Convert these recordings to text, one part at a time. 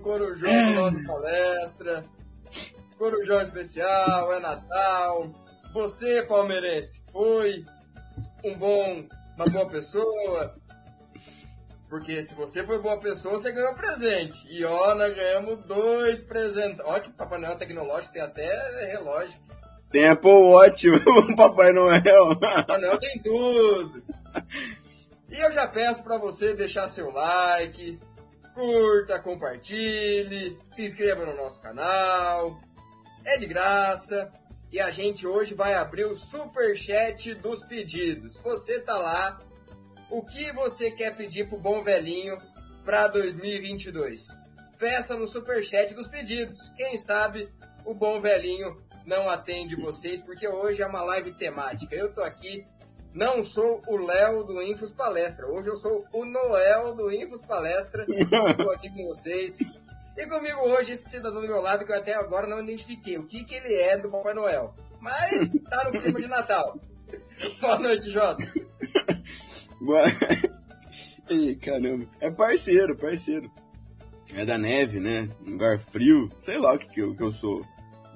Corujão do nosso palestra. Corujão especial, é Natal. Você, palmeirense, foi um bom, uma boa pessoa? Porque se você foi boa pessoa, você ganhou presente. E ó, nós ganhamos dois presentes. Ó, que Papai Noel tecnológico tem até relógio. Tem Apple Watch, Papai Noel. Papai Noel tem tudo. E eu já peço para você deixar seu like, curta, compartilhe, se inscreva no nosso canal. É de graça. E a gente hoje vai abrir o super chat dos pedidos. Você tá lá o que você quer pedir pro bom velhinho para 2022? Peça no superchat dos pedidos. Quem sabe o bom velhinho não atende vocês, porque hoje é uma live temática. Eu tô aqui, não sou o Léo do Infos Palestra. Hoje eu sou o Noel do Infos Palestra. Estou aqui com vocês. E comigo hoje esse cidadão do meu lado que eu até agora não identifiquei o que, que ele é do Papai Noel. Mas tá no clima de Natal. Boa noite, Jota. Ih, caramba. É parceiro, parceiro. É da neve, né? lugar frio. Sei lá o que, que, eu, que eu sou.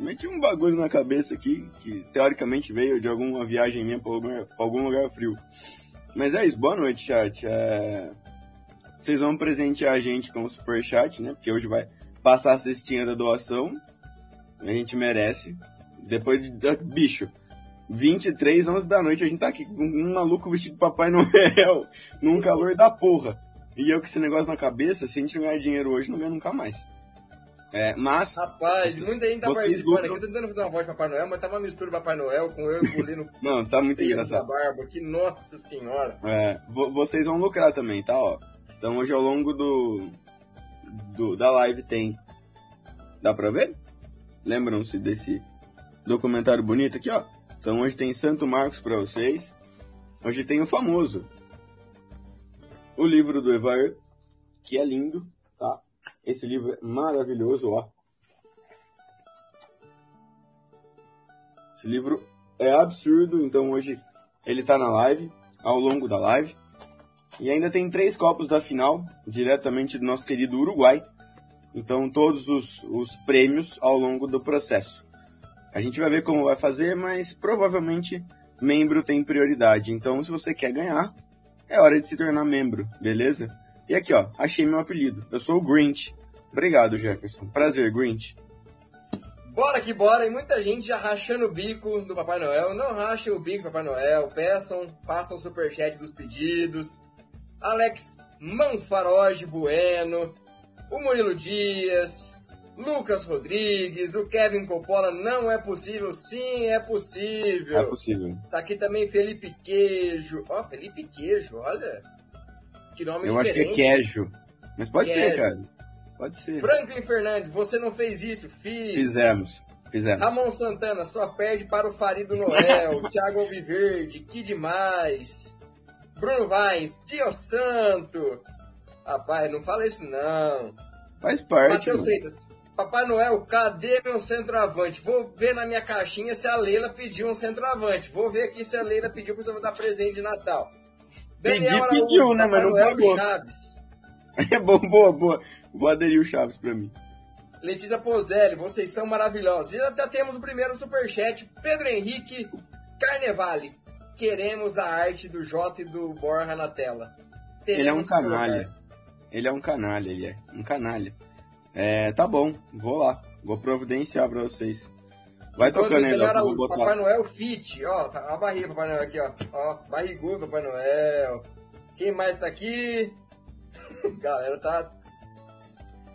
Meti um bagulho na cabeça aqui, que teoricamente veio de alguma viagem minha pra algum, pra algum lugar frio. Mas é isso, boa noite, chat. É... Vocês vão presentear a gente com o superchat, né? Porque hoje vai passar a cestinha da doação. A gente merece. Depois de. Bicho, 23, 11 da noite, a gente tá aqui com um maluco vestido de Papai Noel, num calor da porra. E eu com esse negócio na cabeça, se a gente não ganhar dinheiro hoje, não ganha nunca mais. É, mas. Rapaz, muita gente tá participando aqui. Eu tô tentando fazer uma voz de Papai Noel, mas tá uma mistura de Papai Noel com eu e o Não, tá muito engraçado. barba aqui, nossa senhora. É, vocês vão lucrar também, tá? Ó. Então hoje ao longo do, do da live tem. Dá pra ver? Lembram-se desse documentário bonito aqui, ó? Então hoje tem Santo Marcos para vocês. Hoje tem o famoso. O livro do Evair, que é lindo? Esse livro é maravilhoso, ó. Esse livro é absurdo, então hoje ele tá na live, ao longo da live. E ainda tem três copos da final, diretamente do nosso querido Uruguai. Então todos os, os prêmios ao longo do processo. A gente vai ver como vai fazer, mas provavelmente membro tem prioridade. Então, se você quer ganhar, é hora de se tornar membro, beleza? E aqui, ó, achei meu apelido. Eu sou o Grinch. Obrigado, Jefferson. Prazer, Grinch. Bora que bora, e muita gente já rachando o bico do Papai Noel. Não rachem o bico do Papai Noel, peçam, façam o superchat dos pedidos. Alex Manfaroge Bueno, o Murilo Dias, Lucas Rodrigues, o Kevin Coppola, não é possível. Sim, é possível. É possível. Tá aqui também Felipe Queijo. Ó, oh, Felipe Queijo, olha. Que nome Eu diferente. acho que é queijo. Mas pode queijo. ser, cara. Pode ser. Franklin Fernandes, você não fez isso? Fiz. Fizemos. Fizemos. Ramon Santana, só perde para o Farido Noel. Thiago Alviverde, que demais. Bruno Vaz, Dio Santo. Rapaz, não fala isso não. Faz parte. Matheus Freitas, Papai Noel, cadê meu centroavante? Vou ver na minha caixinha se a Leila pediu um centroavante. Vou ver aqui se a Leila pediu para você dar presente de Natal. Daniel Pedi, pediu, né? Mas não pagou. Chaves. É bom, boa, boa. Vou aderir o Chaves para mim. Letícia Pozelli, vocês são maravilhosos. E até temos o primeiro superchat. Pedro Henrique Carnevale. Queremos a arte do Jota e do Borja na tela. Teremos ele é um canalha. Ele é um canalha, ele é. Um canalha. É, tá bom, vou lá. Vou providenciar pra vocês. Vai tocando aí, Léo. Botar... Papai Noel Fit, ó, tá a barriga Papai Noel aqui, ó. Ó, barrigudo Papai Noel. Quem mais tá aqui? Galera, tá...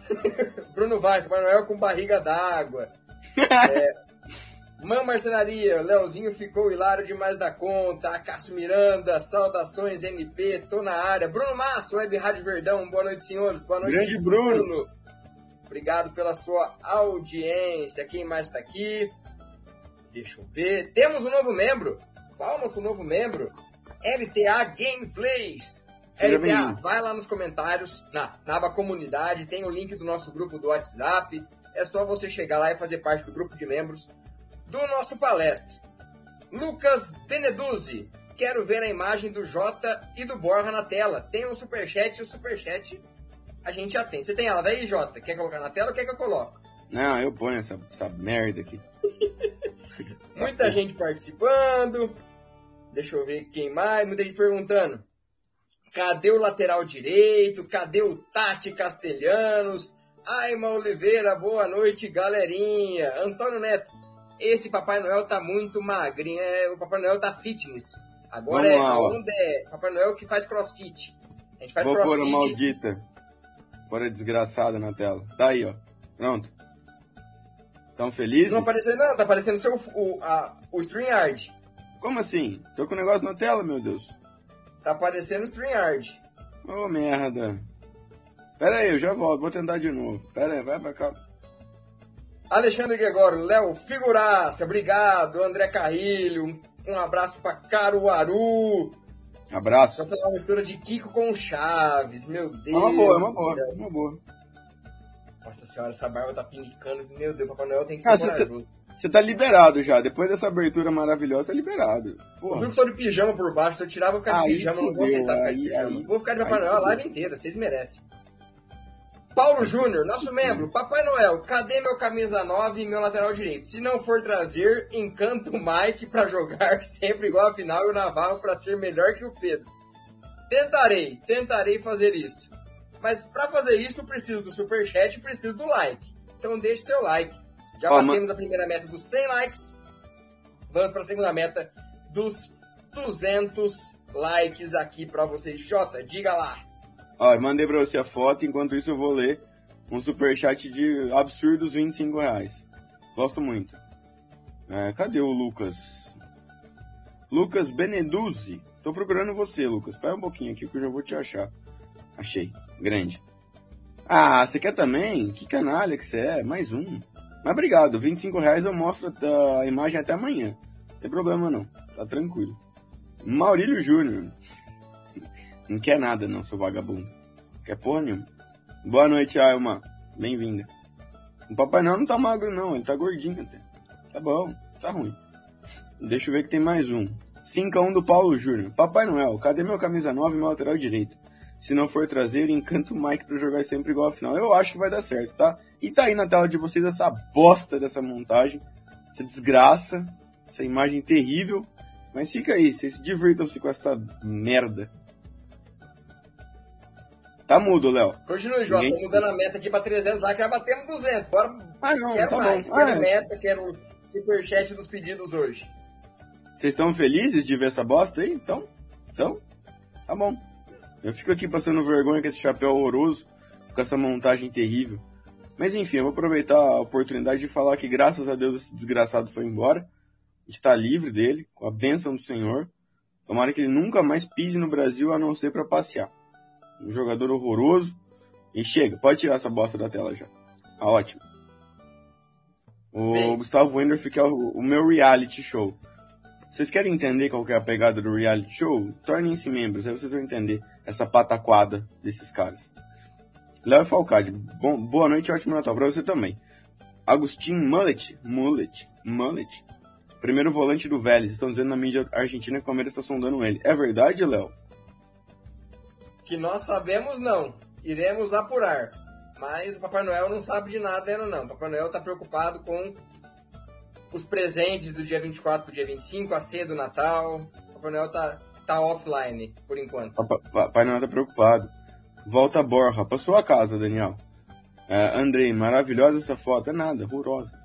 Bruno vai, Papai Noel com barriga d'água. é... Mãe Marcenaria, Leozinho ficou hilário demais da conta. Cássio Miranda, saudações MP, tô na área. Bruno Massa, Web Rádio Verdão, boa noite, senhores. Boa noite, Grande Bruno. Bruno. Obrigado pela sua audiência. Quem mais está aqui? Deixa eu ver. Temos um novo membro. Palmas pro novo membro. LTA Gameplays. LTA, vai lá nos comentários, na, na aba comunidade, tem o link do nosso grupo do WhatsApp. É só você chegar lá e fazer parte do grupo de membros do nosso palestra. Lucas Beneduzzi. Quero ver a imagem do Jota e do Borja na tela. Tem o superchat e o superchat a gente já tem. Você tem ela daí, Jota? Quer colocar na tela ou quer que eu coloque? Não, eu ponho essa, essa merda aqui. Muita gente participando. Deixa eu ver quem mais. Muita gente perguntando. Cadê o lateral direito? Cadê o Tati Castelhanos? Aima Oliveira, boa noite, galerinha. Antônio Neto, esse Papai Noel tá muito magrinho. É, o Papai Noel tá fitness. Agora Vamos é onde é Papai Noel que faz crossfit. A gente faz Vou pôr a crossfit. maldita. Pôr a desgraçada na tela. Tá aí, ó. Pronto. Tão felizes? Não apareceu, não, tá aparecendo seu, o, a, o StreamYard. Como assim? Tô com o negócio na tela, meu Deus. Tá aparecendo o StreamYard. Ô, merda. Pera aí, eu já volto. Vou tentar de novo. Pera aí, vai pra cá. Alexandre Gregório, Léo Figuraça, obrigado. André Carrilho, um, um abraço pra Caruaru. Abraço. Tá uma mistura de Kiko com Chaves, meu Deus. É uma boa, é uma boa, é uma boa. Nossa senhora, essa barba tá pinicando. Meu Deus, Papai Noel tem que ser Ah, cê- corajoso. Você tá liberado já. Depois dessa abertura maravilhosa, tá liberado. Eu Porra. que tô de pijama por baixo. Se eu tirar, eu ficar de Aí pijama. Eu não vou fudeu, aceitar ficar de aí- pijama. aí- vou ficar de Papai aí Noel a fudeu. live inteira, vocês merecem. Paulo Júnior, nosso membro. Papai Noel, cadê meu camisa 9 e meu lateral direito? Se não for trazer, encanta o Mike pra jogar sempre igual a final e o Navarro pra ser melhor que o Pedro. Tentarei, tentarei fazer isso. Mas pra fazer isso, preciso do superchat e preciso do like. Então deixe seu like. Já batemos a primeira meta dos 100 likes. Vamos para a segunda meta dos 200 likes aqui para vocês. Jota, diga lá. Ó, mandei pra você a foto, enquanto isso eu vou ler um superchat de absurdos 25 reais. Gosto muito. É, cadê o Lucas? Lucas Beneduzzi. Tô procurando você, Lucas. Espera um pouquinho aqui que eu já vou te achar. Achei. Grande. Ah, você quer também? Que canalha que você é. Mais um. Mas obrigado. 25 reais eu mostro a imagem até amanhã. Não tem problema não. Tá tranquilo. Maurílio Júnior. Não quer nada não, seu vagabundo. Quer porra. Boa noite, Ailma. Bem-vinda. O Papai Noel não tá magro não, ele tá gordinho até. Tá bom, tá ruim. Deixa eu ver que tem mais um. 5x1 do Paulo Júnior. Papai Noel, cadê meu camisa 9 e meu lateral direito? Se não for trazer, encanta o Mike pra jogar sempre igual a final. Eu acho que vai dar certo, tá? E tá aí na tela de vocês essa bosta dessa montagem. Essa desgraça. Essa imagem terrível. Mas fica aí, vocês divirtam-se com essa merda. Tá mudo, Léo. Continue, Jota. Ninguém- Tô mudando a meta aqui para 300 likes. Já batemos 200. Bora. Ah, não, quero tá mais. bom. Quero Ah, meta, quero superchat dos pedidos hoje. Vocês estão felizes de ver essa bosta aí? Então? Então? Tá bom. Eu fico aqui passando vergonha com esse chapéu horroroso, com essa montagem terrível. Mas enfim, eu vou aproveitar a oportunidade de falar que graças a Deus esse desgraçado foi embora. A gente tá livre dele, com a bênção do Senhor. Tomara que ele nunca mais pise no Brasil a não ser pra passear. Um jogador horroroso. E chega, pode tirar essa bosta da tela já. Tá ótimo. O Bem. Gustavo Wendorf que é o, o meu reality show. Vocês querem entender qual é a pegada do reality show? Tornem-se membros, aí vocês vão entender essa pataquada desses caras. Léo Falcade, bom, boa noite e ótimo Natal pra você também. Agostinho Mullet, Mullet, Mullet, primeiro volante do Vélez, estão dizendo na mídia argentina que o Palmeiras está sondando ele. É verdade, Léo? Que nós sabemos, não. Iremos apurar. Mas o Papai Noel não sabe de nada ainda, não. O Papai Noel tá preocupado com os presentes do dia 24 pro dia 25, a ceia do Natal. O Papai Noel tá, tá offline, por enquanto. Papa- Papai Noel tá preocupado. Volta Borja, pra sua casa, Daniel. É, Andrei, maravilhosa essa foto. É nada, horrorosa.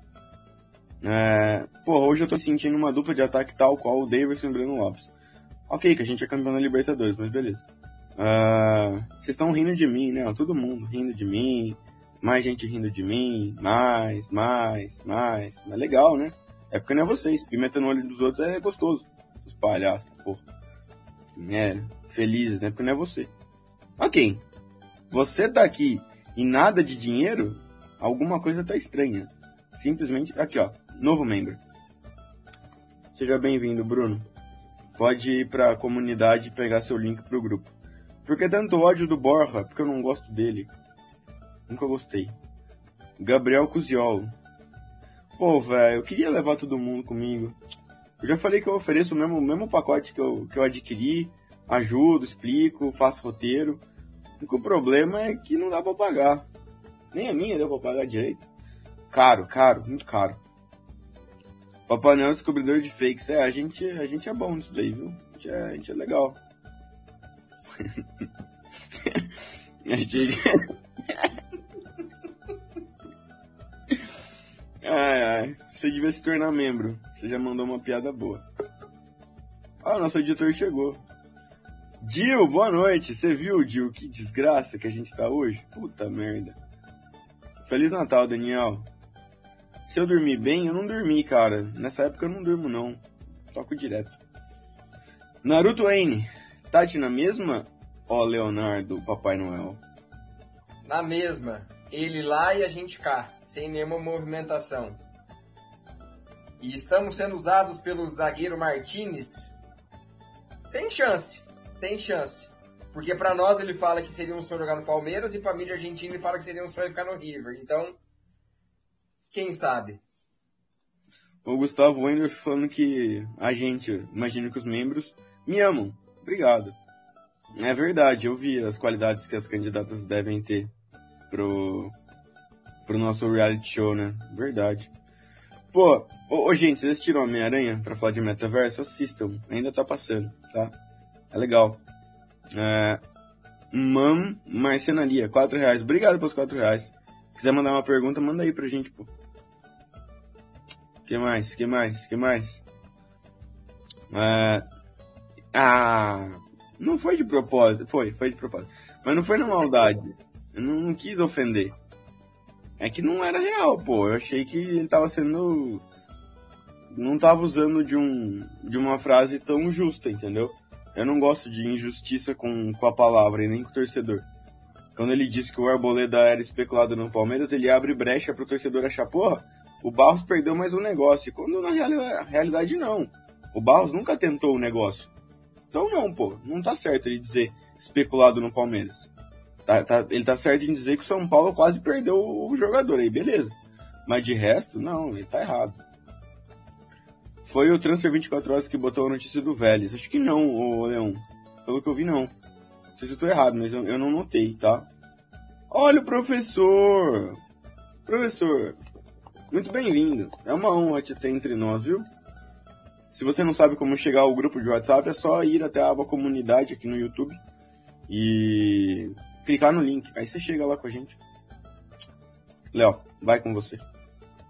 É, hoje eu tô sentindo uma dupla de ataque tal qual o Davidson e o Breno Lopes. Ok, que a gente é campeão da Libertadores, mas beleza. Ah, Vocês estão rindo de mim, né? Todo mundo rindo de mim. Mais gente rindo de mim. Mais, mais, mais. Mas legal, né? É porque não é vocês. Pimenta no olho dos outros é gostoso. Os palhaços, porra. É, felizes, né? Porque não é você. Ok. Você tá aqui e nada de dinheiro, alguma coisa tá estranha. Simplesmente, aqui ó, novo membro. Seja bem-vindo, Bruno. Pode ir pra comunidade e pegar seu link pro grupo. Por que tanto ódio do Borja? Porque eu não gosto dele. Nunca gostei. Gabriel Cusiol. Pô, velho, eu queria levar todo mundo comigo. Eu já falei que eu ofereço o mesmo, o mesmo pacote que eu, que eu adquiri. Ajudo, explico, faço roteiro. O problema é que não dá pra pagar. Nem a minha deu pra pagar direito. Caro, caro, muito caro. Papai Noel descobridor de fakes. É, a gente, a gente é bom nisso daí, viu? A gente é, a gente é legal. a gente... ai, ai. Você devia se tornar membro. Você já mandou uma piada boa. Ah, nosso editor chegou. Dil, boa noite. Você viu, Dil, que desgraça que a gente tá hoje? Puta merda. Feliz Natal, Daniel. Se eu dormir bem, eu não dormi, cara. Nessa época eu não durmo, não. Toco direto. Naruto N. Tati na mesma? Ó, Leonardo, Papai Noel. Na mesma. Ele lá e a gente cá. Sem nenhuma movimentação. E estamos sendo usados pelo zagueiro Martinez. Tem chance. Tem chance. Porque para nós ele fala que seria um sonho jogar no Palmeiras e pra mídia argentina ele fala que seria um sonho ficar no River. Então, quem sabe? O Gustavo Wender falando que a gente, imagino que os membros, me amam. Obrigado. É verdade, eu vi as qualidades que as candidatas devem ter pro, pro nosso reality show, né? Verdade. Pô, ô, ô gente, vocês assistiram Homem-Aranha pra falar de metaverso? Assistam, ainda tá passando, tá? É legal. É, Mam Marcenaria, 4 reais. Obrigado pelos 4 reais. Quiser mandar uma pergunta, manda aí pra gente, pô. Que mais? Que mais? Que mais? É... Ah, não foi de propósito. Foi, foi de propósito. Mas não foi na maldade. Eu não, quis ofender. É que não era real, pô. Eu achei que ele tava sendo. Não tava usando de, um, de uma frase tão justa, entendeu? Eu não gosto de injustiça com, com a palavra e nem com o torcedor. Quando ele disse que o Arboleda era especulado no Palmeiras, ele abre brecha pro torcedor achar, porra, o Barros perdeu mais um negócio. Quando na realidade não. O Barros nunca tentou o negócio. Então não, pô, não tá certo ele dizer especulado no Palmeiras. Tá, tá, ele tá certo em dizer que o São Paulo quase perdeu o jogador aí, beleza. Mas de resto, não, ele tá errado. Foi o Transfer 24 Horas que botou a notícia do Vélez. Acho que não, ô Leão. Pelo que eu vi, não. Não sei se eu tô errado, mas eu, eu não notei, tá? Olha o professor! Professor, muito bem-vindo. É uma honra te ter entre nós, viu? Se você não sabe como chegar ao grupo de WhatsApp, é só ir até a aba comunidade aqui no YouTube e clicar no link. Aí você chega lá com a gente. Léo, vai com você.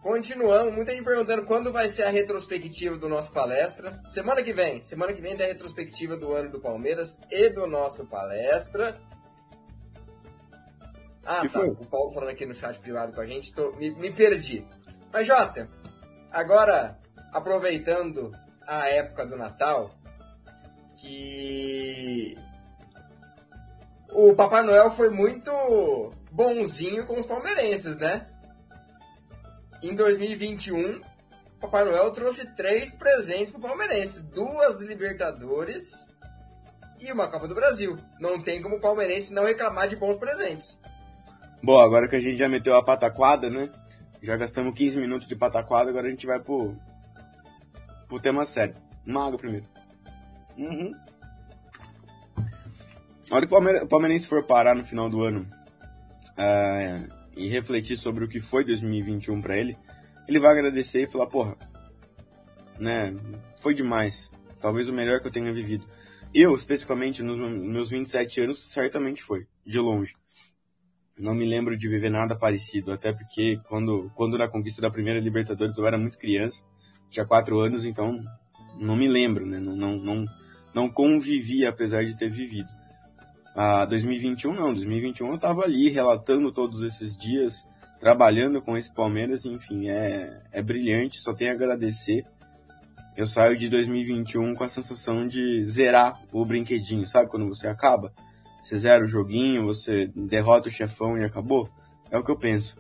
Continuamos, muita gente perguntando quando vai ser a retrospectiva do nosso palestra. Semana que vem, semana que vem tem a retrospectiva do ano do Palmeiras e do nosso palestra. Ah, que tá. Foi? O Paulo falando aqui no chat privado com a gente, tô, me, me perdi. Mas, Jota, agora, aproveitando a época do Natal, que o Papai Noel foi muito bonzinho com os palmeirenses, né? em 2021, Papai Noel trouxe três presentes pro palmeirense: duas Libertadores e uma Copa do Brasil. Não tem como o palmeirense não reclamar de bons presentes. Bom, agora que a gente já meteu a pataquada, né? Já gastamos 15 minutos de pataquada, agora a gente vai pro, pro tema sério. Mago primeiro. Uhum. A hora que o palmeirense for parar no final do ano, é, e refletir sobre o que foi 2021 para ele, ele vai agradecer e falar, porra, né, foi demais. Talvez o melhor que eu tenha vivido. Eu, especificamente, nos meus 27 anos, certamente foi, de longe. Não me lembro de viver nada parecido, até porque quando, quando na conquista da primeira Libertadores eu era muito criança, tinha 4 anos, então não me lembro, né? Não, não, não, não convivi apesar de ter vivido. Ah, 2021 não, 2021 eu tava ali relatando todos esses dias, trabalhando com esse Palmeiras, enfim, é, é brilhante, só tenho a agradecer. Eu saio de 2021 com a sensação de zerar o brinquedinho, sabe? Quando você acaba, você zera o joguinho, você derrota o chefão e acabou. É o que eu penso.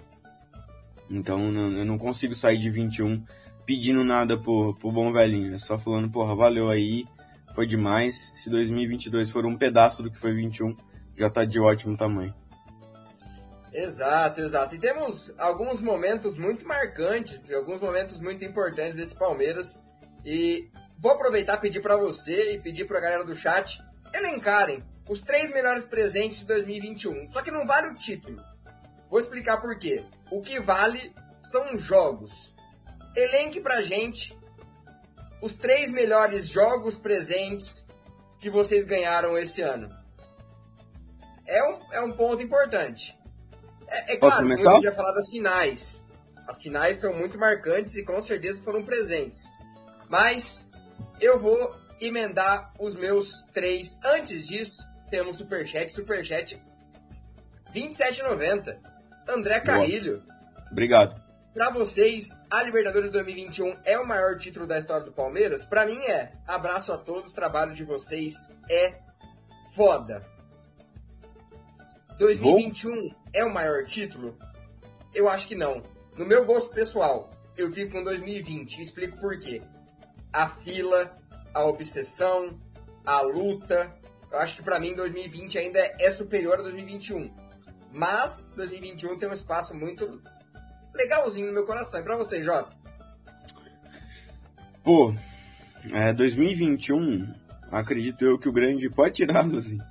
Então eu não consigo sair de 21 pedindo nada pro, pro bom velhinho. É só falando, porra, valeu aí, foi demais. Se 2022 for um pedaço do que foi 21, já tá de ótimo tamanho. Exato, exato. E temos alguns momentos muito marcantes, alguns momentos muito importantes desse Palmeiras. E vou aproveitar e pedir para você e pedir para a galera do chat elencarem os três melhores presentes de 2021. Só que não vale o título. Vou explicar por quê. O que vale são jogos. Elenque pra gente os três melhores jogos presentes que vocês ganharam esse ano. É um, é um ponto importante. É, é claro, eu podia falar das finais. As finais são muito marcantes e com certeza foram presentes. Mas eu vou emendar os meus três. Antes disso, temos Superchat. Superchat 27,90. André Carrilho. Obrigado. Para vocês, a Libertadores 2021 é o maior título da história do Palmeiras? Para mim é. Abraço a todos, o trabalho de vocês é foda. 2021 Bom. é o maior título? Eu acho que não. No meu gosto pessoal, eu fico com 2020 e explico por quê. A fila, a obsessão, a luta. Eu acho que para mim 2020 ainda é superior a 2021. Mas 2021 tem um espaço muito legalzinho no meu coração. E pra você, Jota? Pô, é, 2021, acredito eu que o grande. Pode tirar, Luzinho.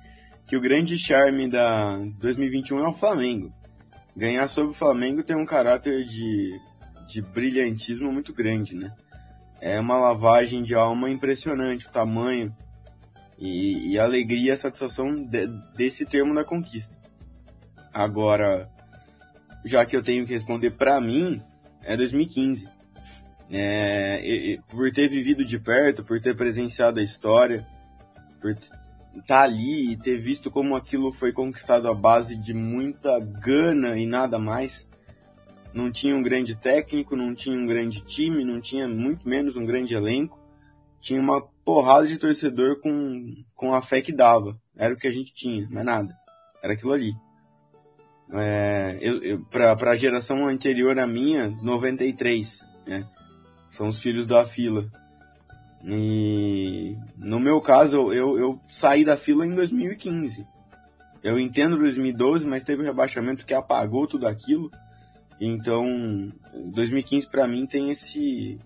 Que o grande charme da 2021 é o Flamengo. Ganhar sobre o Flamengo tem um caráter de, de brilhantismo muito grande, né? É uma lavagem de alma impressionante, o tamanho e, e alegria e satisfação de, desse termo da conquista. Agora, já que eu tenho que responder para mim, é 2015. É, e, por ter vivido de perto, por ter presenciado a história, por estar tá ali e ter visto como aquilo foi conquistado à base de muita gana e nada mais. Não tinha um grande técnico, não tinha um grande time, não tinha muito menos um grande elenco. Tinha uma porrada de torcedor com, com a fé que dava. Era o que a gente tinha, mais nada. Era aquilo ali. É, pra, pra geração anterior à minha, 93, né? São os filhos da fila. E no meu caso, eu, eu saí da fila em 2015. Eu entendo 2012, mas teve um rebaixamento que apagou tudo aquilo. Então, 2015 para mim tem esse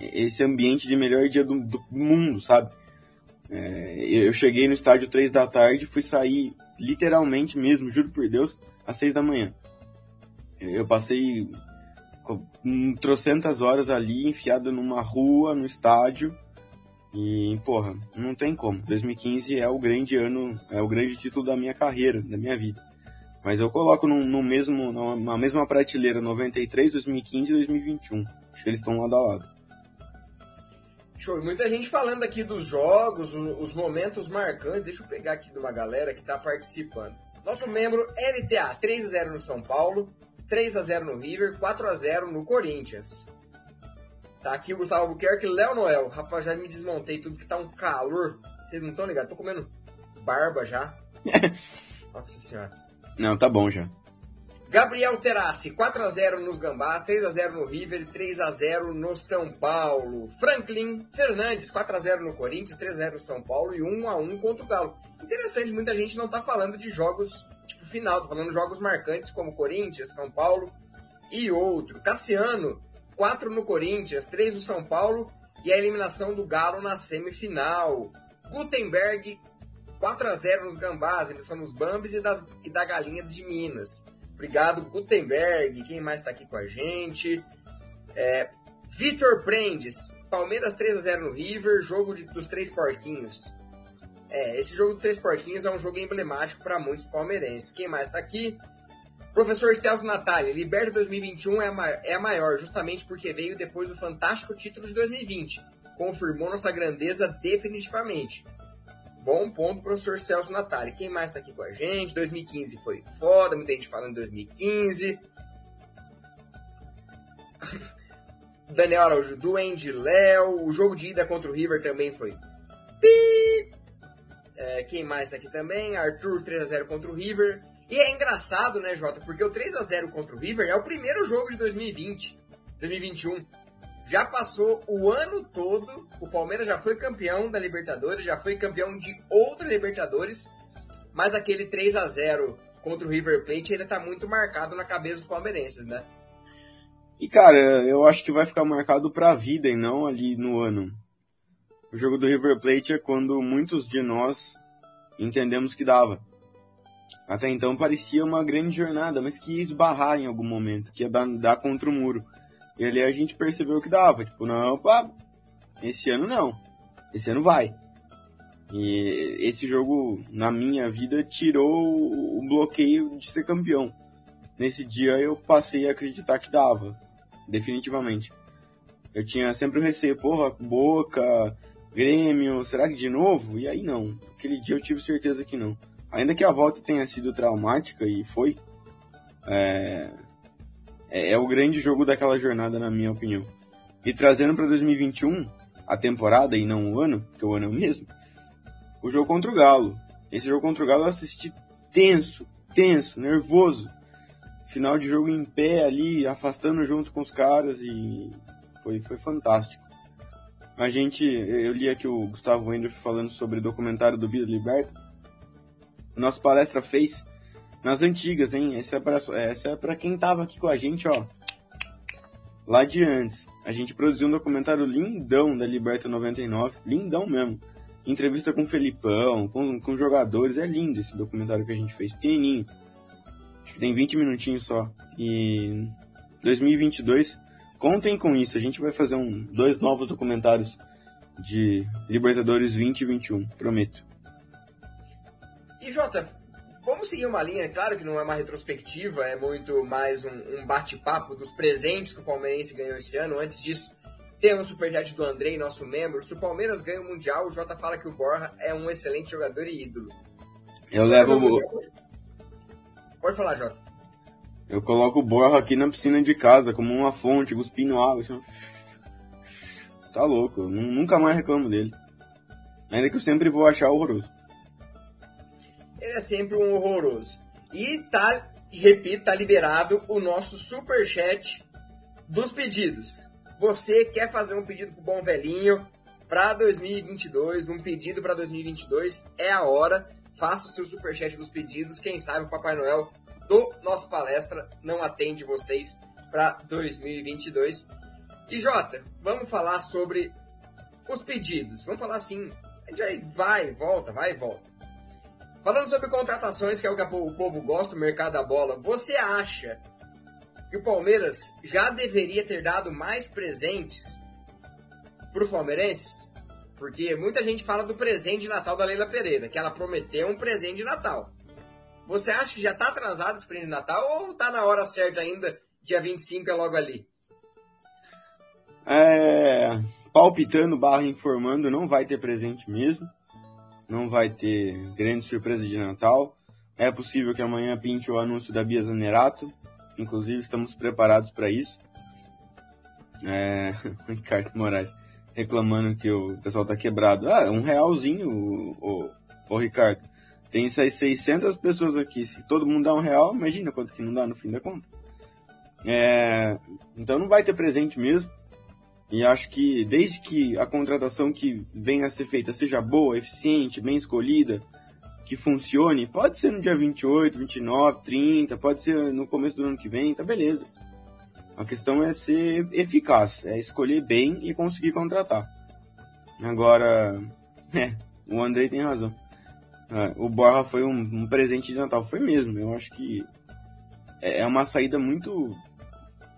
esse ambiente de melhor dia do, do mundo, sabe? É, eu cheguei no estádio 3 da tarde, fui sair literalmente mesmo, juro por Deus, às seis da manhã. Eu passei trocentas horas ali enfiado numa rua, no estádio. E, porra, não tem como. 2015 é o grande ano, é o grande título da minha carreira, da minha vida. Mas eu coloco no, no mesmo, na mesma prateleira 93, 2015 e 2021. Acho que eles estão lado a lado. Show. E muita gente falando aqui dos jogos, os momentos marcantes. Deixa eu pegar aqui de uma galera que está participando. Nosso membro NTA 3 x 0 no São Paulo, 3 x 0 no River, 4 x 0 no Corinthians. Tá aqui o Gustavo Albuquerque e Léo Noel. Rapaz, já me desmontei tudo que tá um calor. Vocês não estão ligados? Tô comendo barba já. Nossa senhora. Não, tá bom já. Gabriel Terassi, 4x0 nos Gambás, 3x0 no River, 3x0 no São Paulo. Franklin Fernandes, 4x0 no Corinthians, 3x0 no São Paulo e 1x1 contra o Galo. Interessante, muita gente não tá falando de jogos tipo final, tá falando de jogos marcantes como Corinthians, São Paulo e outro. Cassiano, 4 no Corinthians, 3 no São Paulo e a eliminação do Galo na semifinal. Gutenberg, 4x0 nos Gambás, eles são nos Bambis e, das, e da Galinha de Minas. Obrigado, Gutenberg. Quem mais está aqui com a gente? É, Vitor Prendes. Palmeiras 3 a 0 no River, jogo de, dos três porquinhos. É, esse jogo dos três porquinhos é um jogo emblemático para muitos palmeirenses. Quem mais está aqui? Professor Celso Natália, Liberta 2021 é a, é a maior, justamente porque veio depois do fantástico título de 2020. Confirmou nossa grandeza definitivamente. Bom ponto, professor Celso Natali. Quem mais está aqui com a gente? 2015 foi foda, muita gente falando em 2015. Daniel Araújo, Duende, Léo. O jogo de ida contra o River também foi. É, quem mais está aqui também? Arthur 3x0 contra o River. E é engraçado, né, Jota? Porque o 3x0 contra o River é o primeiro jogo de 2020, 2021. Já passou o ano todo, o Palmeiras já foi campeão da Libertadores, já foi campeão de outra Libertadores, mas aquele 3 a 0 contra o River Plate ainda tá muito marcado na cabeça dos palmeirenses, né? E cara, eu acho que vai ficar marcado pra vida e não ali no ano. O jogo do River Plate é quando muitos de nós entendemos que dava. Até então parecia uma grande jornada, mas que ia esbarrar em algum momento, que ia dar, dar contra o muro. E ali a gente percebeu que dava. Tipo, não, opa, esse ano não. Esse ano vai. E esse jogo, na minha vida, tirou o bloqueio de ser campeão. Nesse dia eu passei a acreditar que dava. Definitivamente. Eu tinha sempre o receio, porra, Boca, Grêmio, será que de novo? E aí não. Aquele dia eu tive certeza que não. Ainda que a volta tenha sido traumática, e foi, é, é, é o grande jogo daquela jornada, na minha opinião. E trazendo para 2021, a temporada e não o ano, que o ano é o mesmo, o jogo contra o Galo. Esse jogo contra o Galo eu assisti tenso, tenso, nervoso. Final de jogo em pé ali, afastando junto com os caras e foi, foi fantástico. A gente, eu li aqui o Gustavo Wendorf falando sobre o documentário do Vida Liberta. Nossa palestra fez nas antigas, hein? Essa é pra, essa é pra quem tava aqui com a gente, ó. Lá de antes. A gente produziu um documentário lindão da Liberta 99. Lindão mesmo. Entrevista com o Felipão, com, com jogadores. É lindo esse documentário que a gente fez. Pequenininho. Acho que tem 20 minutinhos só. E 2022, contem com isso. A gente vai fazer um, dois novos documentários de Libertadores 20 e 21. Prometo. E Jota, vamos seguir uma linha, claro que não é uma retrospectiva, é muito mais um, um bate-papo dos presentes que o Palmeirense ganhou esse ano. Antes disso, temos o superchat do Andrei, nosso membro. Se o Palmeiras ganha o Mundial, o Jota fala que o Borja é um excelente jogador e ídolo. Eu levo o... Pode falar, Jota. Eu coloco o Borja aqui na piscina de casa, como uma fonte, cuspindo água. Assim. Tá louco, eu nunca mais reclamo dele. Ainda que eu sempre vou achar horroroso ele é sempre um horroroso. E tá, repito, tá liberado o nosso super chat dos pedidos. Você quer fazer um pedido pro bom velhinho para 2022, um pedido para 2022, é a hora. Faça o seu super chat dos pedidos, quem sabe o Papai Noel do nosso palestra não atende vocês para 2022. E Jota, vamos falar sobre os pedidos. Vamos falar assim, a gente vai, volta, vai volta. Falando sobre contratações, que é o que o povo gosta, o mercado da bola, você acha que o Palmeiras já deveria ter dado mais presentes para os palmeirenses? Porque muita gente fala do presente de Natal da Leila Pereira, que ela prometeu um presente de Natal. Você acha que já está atrasado esse presente de Natal ou está na hora certa ainda, dia 25 é logo ali? É, palpitando barra informando, não vai ter presente mesmo não vai ter grande surpresa de Natal. É possível que amanhã pinte o anúncio da Bia Zanerato, inclusive estamos preparados para isso. É, Ricardo Moraes reclamando que o pessoal tá quebrado. Ah, um realzinho, o, o, o Ricardo. Tem essas 600 pessoas aqui. Se todo mundo dá um real, imagina quanto que não dá no fim da conta. É, então não vai ter presente mesmo. E acho que desde que a contratação que venha a ser feita seja boa, eficiente, bem escolhida, que funcione, pode ser no dia 28, 29, 30, pode ser no começo do ano que vem, tá beleza. A questão é ser eficaz, é escolher bem e conseguir contratar. Agora, é, o Andrei tem razão. É, o Borja foi um, um, presente de Natal, foi mesmo. Eu acho que é, é uma saída muito.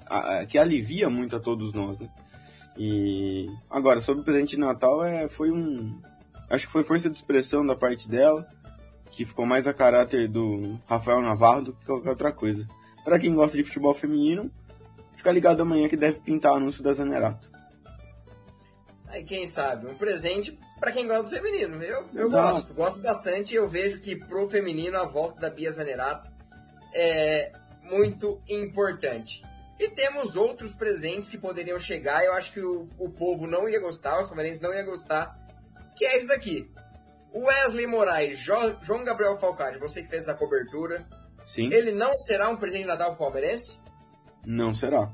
A, que alivia muito a todos nós, né? E agora, sobre o presente de Natal, é, foi um. Acho que foi força de expressão da parte dela, que ficou mais a caráter do Rafael Navarro do que qualquer outra coisa. Para quem gosta de futebol feminino, fica ligado amanhã que deve pintar o anúncio da Zanerato. Aí quem sabe, um presente para quem gosta do feminino. Eu, eu gosto, gosto bastante. Eu vejo que pro feminino a volta da Bia Zanerato é muito importante. E temos outros presentes que poderiam chegar. Eu acho que o, o povo não ia gostar, os palmeirenses não iam gostar. Que é isso daqui. Wesley Moraes, jo, João Gabriel Falcade, você que fez essa cobertura. Sim. Ele não será um presente de Natal palmeirense? Não será.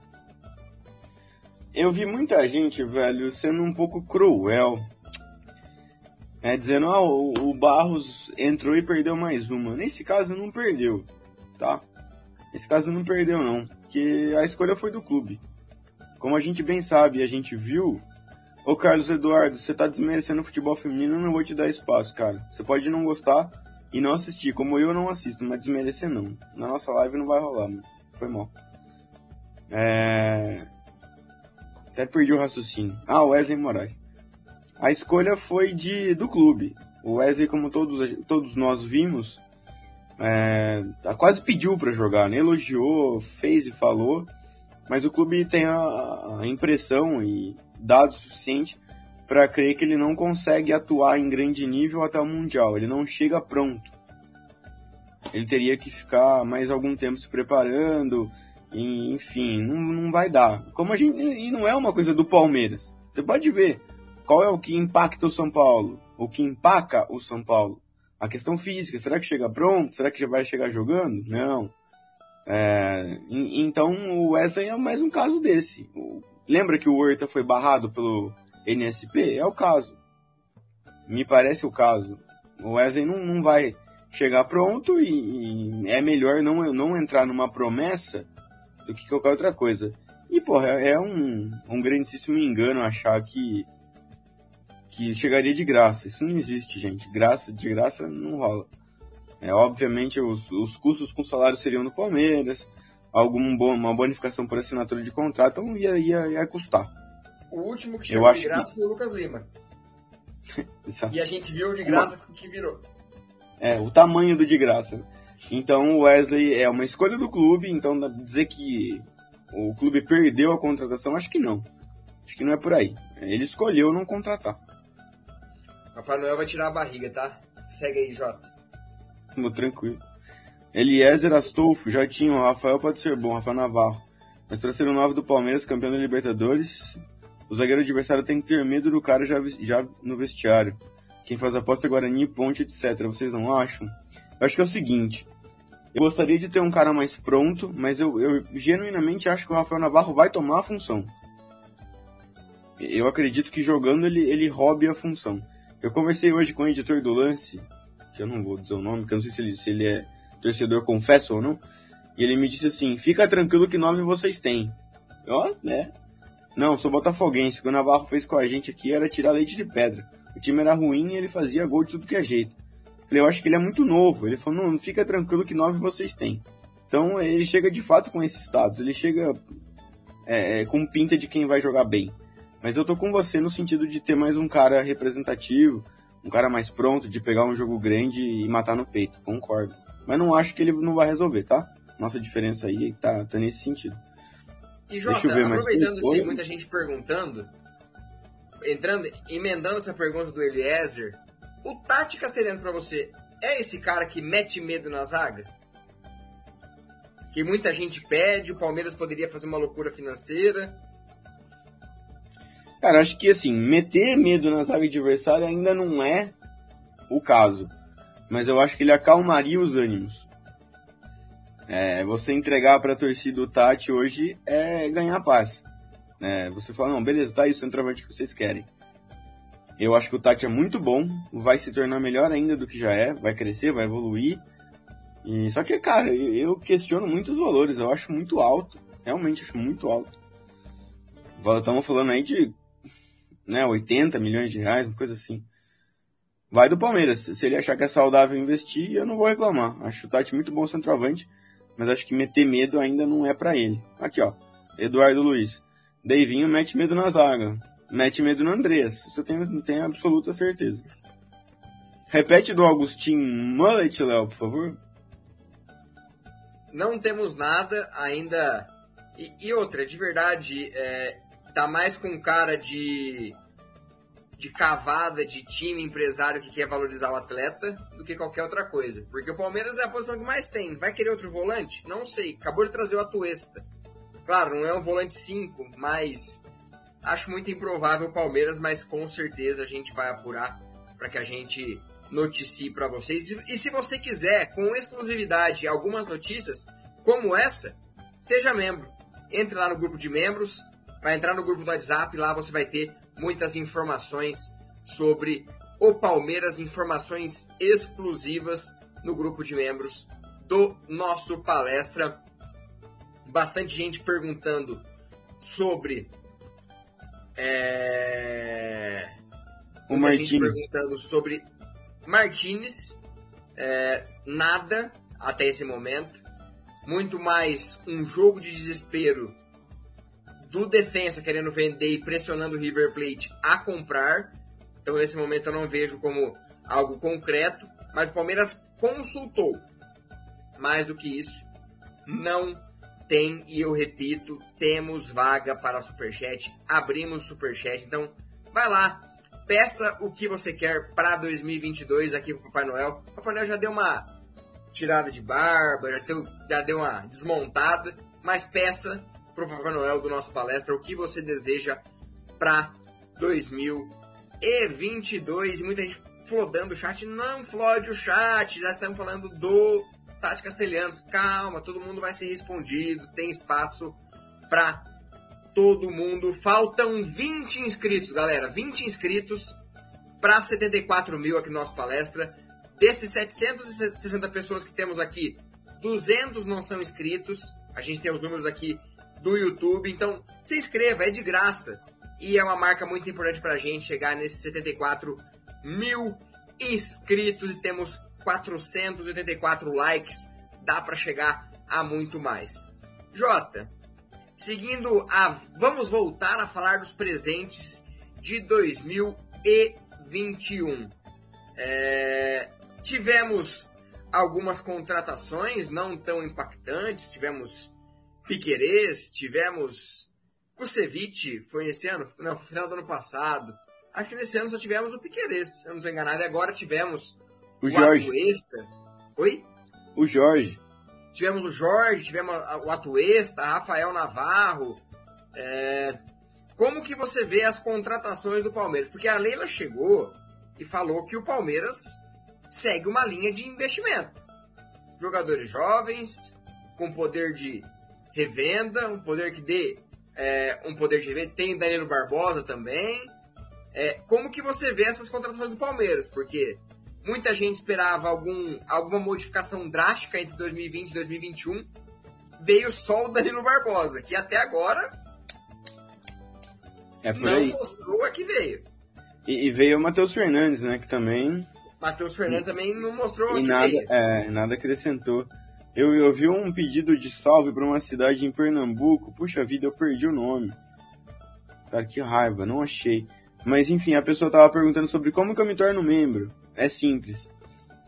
eu vi muita gente, velho, sendo um pouco cruel. É, dizendo, ah, o, o Barros entrou e perdeu mais uma. Nesse caso não perdeu, tá? Nesse caso não perdeu não, porque a escolha foi do clube. Como a gente bem sabe, a gente viu, ô Carlos Eduardo, você tá desmerecendo o futebol feminino, não vou te dar espaço, cara. Você pode não gostar e não assistir, como eu não assisto, mas desmerecer não. Na nossa live não vai rolar, mano. Foi mal. É... Até perdi o raciocínio. Ah, Wesley Moraes. A escolha foi de do clube. O Wesley, como todos, todos nós vimos, é, quase pediu para jogar, né? elogiou, fez e falou, mas o clube tem a, a impressão e dados suficientes para crer que ele não consegue atuar em grande nível até o Mundial. Ele não chega pronto. Ele teria que ficar mais algum tempo se preparando, e, enfim, não, não vai dar. Como a gente, e não é uma coisa do Palmeiras. Você pode ver qual é o que impacta o São Paulo, o que empaca o São Paulo. A questão física, será que chega pronto? Será que já vai chegar jogando? Não. É, então o Wesley é mais um caso desse. Lembra que o Horta foi barrado pelo NSP? É o caso. Me parece o caso. O Wesley não, não vai chegar pronto e, e é melhor não, não entrar numa promessa do que qualquer outra coisa. E, porra, é um, um grandíssimo engano achar que, que chegaria de graça. Isso não existe, gente. Graça, de graça não rola. É, obviamente, os, os custos com salário seriam do Palmeiras, alguma bonificação por assinatura de contrato, então ia, ia, ia custar. O último que chegou de graça que... foi o Lucas Lima. e a gente viu de graça o que virou. É, o tamanho do de graça. Então o Wesley é uma escolha do clube, então dizer que o clube perdeu a contratação, acho que não. Acho que não é por aí. Ele escolheu não contratar. Rafael Noel vai tirar a barriga, tá? Segue aí, Jota. Muito tranquilo. Eliezer Astolfo, já tinha, o Rafael pode ser bom, Rafael Navarro. Mas para ser o novo do Palmeiras, campeão da Libertadores, o zagueiro adversário tem que ter medo do cara já, já no vestiário. Quem faz aposta é Guarani, Ponte, etc. Vocês não acham? Eu acho que é o seguinte. Eu gostaria de ter um cara mais pronto, mas eu, eu genuinamente acho que o Rafael Navarro vai tomar a função. Eu acredito que jogando ele, ele roube a função. Eu conversei hoje com o editor do lance, que eu não vou dizer o nome, porque eu não sei se ele, se ele é torcedor confesso ou não. E ele me disse assim: fica tranquilo que nove vocês têm. Ó, né? Não, sou botafoguense. O que o Navarro fez com a gente aqui era tirar leite de pedra. O time era ruim e ele fazia gol de tudo que é jeito. Falei, eu acho que ele é muito novo. Ele falou, não, fica tranquilo que nove vocês têm. Então ele chega de fato com esses status. Ele chega é, é, com pinta de quem vai jogar bem. Mas eu tô com você no sentido de ter mais um cara representativo, um cara mais pronto de pegar um jogo grande e matar no peito. Concordo. Mas não acho que ele não vai resolver, tá? Nossa diferença aí tá, tá nesse sentido. E Jota, aproveitando assim, muita gente perguntando, entrando, emendando essa pergunta do Eliezer, o Tati Castelhano para você é esse cara que mete medo na zaga? Que muita gente pede, o Palmeiras poderia fazer uma loucura financeira. Cara, acho que assim, meter medo na zaga adversária ainda não é o caso. Mas eu acho que ele acalmaria os ânimos. É, você entregar para a torcida o Tati hoje é ganhar paz. É, você fala, não, beleza, tá isso, centroavante que vocês querem. Eu acho que o Tati é muito bom, vai se tornar melhor ainda do que já é, vai crescer, vai evoluir. E só que, cara, eu questiono muito os valores, eu acho muito alto, realmente acho muito alto. Estamos falando aí de né, 80 milhões de reais, uma coisa assim. Vai do Palmeiras. Se ele achar que é saudável investir, eu não vou reclamar. Acho o Tati muito bom centroavante, mas acho que meter medo ainda não é para ele. Aqui, ó. Eduardo Luiz. Deivinho mete medo na zaga mete medo no Andreas. Isso eu tenho, tenho absoluta certeza. Repete do Augustin Mullet, Léo, por favor. Não temos nada ainda. E, e outra, de verdade, é, tá mais com cara de de cavada de time empresário que quer valorizar o atleta do que qualquer outra coisa. Porque o Palmeiras é a posição que mais tem. Vai querer outro volante? Não sei. Acabou de trazer o Atuesta. Claro, não é um volante 5, mas Acho muito improvável o Palmeiras, mas com certeza a gente vai apurar para que a gente noticie para vocês. E se você quiser, com exclusividade, algumas notícias como essa, seja membro. Entre lá no grupo de membros vai entrar no grupo do WhatsApp, lá você vai ter muitas informações sobre o Palmeiras, informações exclusivas no grupo de membros do nosso palestra. Bastante gente perguntando sobre. É... O Muita gente Martins. perguntando sobre Martinez. É, nada até esse momento. Muito mais um jogo de desespero do defensa querendo vender e pressionando o River Plate a comprar. Então, nesse momento, eu não vejo como algo concreto. Mas o Palmeiras consultou. Mais do que isso, não tem, e eu repito, temos vaga para Superchat. Abrimos Superchat. Então, vai lá, peça o que você quer para 2022 aqui pro Papai Noel. O Papai Noel já deu uma tirada de barba, já deu, já deu uma desmontada, mas peça pro Papai Noel do nosso palestra o que você deseja para 2022. E muita gente flodando o chat. Não flode o chat, já estamos falando do Tati Castelhanos. Calma, todo mundo vai ser respondido, tem espaço para todo mundo. Faltam 20 inscritos, galera. 20 inscritos para 74 mil aqui no nosso palestra. Desses 760 pessoas que temos aqui, 200 não são inscritos. A gente tem os números aqui do YouTube. Então, se inscreva, é de graça. E é uma marca muito importante para a gente chegar nesses 74 mil inscritos. E temos 484 likes. Dá para chegar a muito mais. Jota, seguindo a. Vamos voltar a falar dos presentes de 2021. É, tivemos algumas contratações não tão impactantes. Tivemos Piquerez, tivemos Kusevich, foi nesse ano? Não, foi final do ano passado. Acho que nesse ano só tivemos o Piquerez, eu não estou enganado. E agora tivemos O Jorge. Atuesta. Oi? O Jorge. Tivemos o Jorge, tivemos o Atuesta, Rafael Navarro. É, Como que você vê as contratações do Palmeiras? Porque a Leila chegou e falou que o Palmeiras segue uma linha de investimento. Jogadores jovens, com poder de revenda, um poder que dê é, um poder de revenda. Tem o Danilo Barbosa também. É, como que você vê essas contratações do Palmeiras? Porque muita gente esperava algum, alguma modificação drástica entre 2020 e 2021. Veio só o Danilo Barbosa, que até agora É não aí. mostrou a que veio. E, e veio o Matheus Fernandes, né? Que também. Matheus Fernandes também não mostrou a que nada, veio. é, nada acrescentou. Eu, eu vi um pedido de salve para uma cidade em Pernambuco. Puxa vida, eu perdi o nome. Cara, que raiva, não achei. Mas enfim, a pessoa tava perguntando sobre como que eu me torno membro. É simples.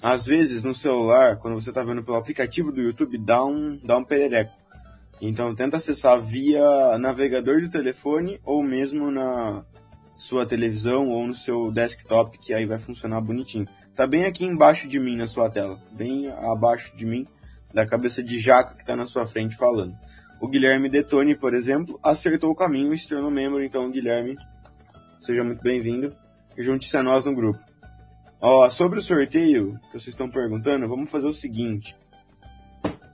Às vezes no celular, quando você tá vendo pelo aplicativo do YouTube, dá um, dá um perereco. Então tenta acessar via navegador do telefone ou mesmo na sua televisão ou no seu desktop, que aí vai funcionar bonitinho. Tá bem aqui embaixo de mim na sua tela, bem abaixo de mim, da cabeça de jaca que tá na sua frente falando. O Guilherme Detone, por exemplo, acertou o caminho e se tornou membro, então Guilherme, seja muito bem-vindo e junte-se a nós no grupo. Ó, sobre o sorteio que vocês estão perguntando, vamos fazer o seguinte.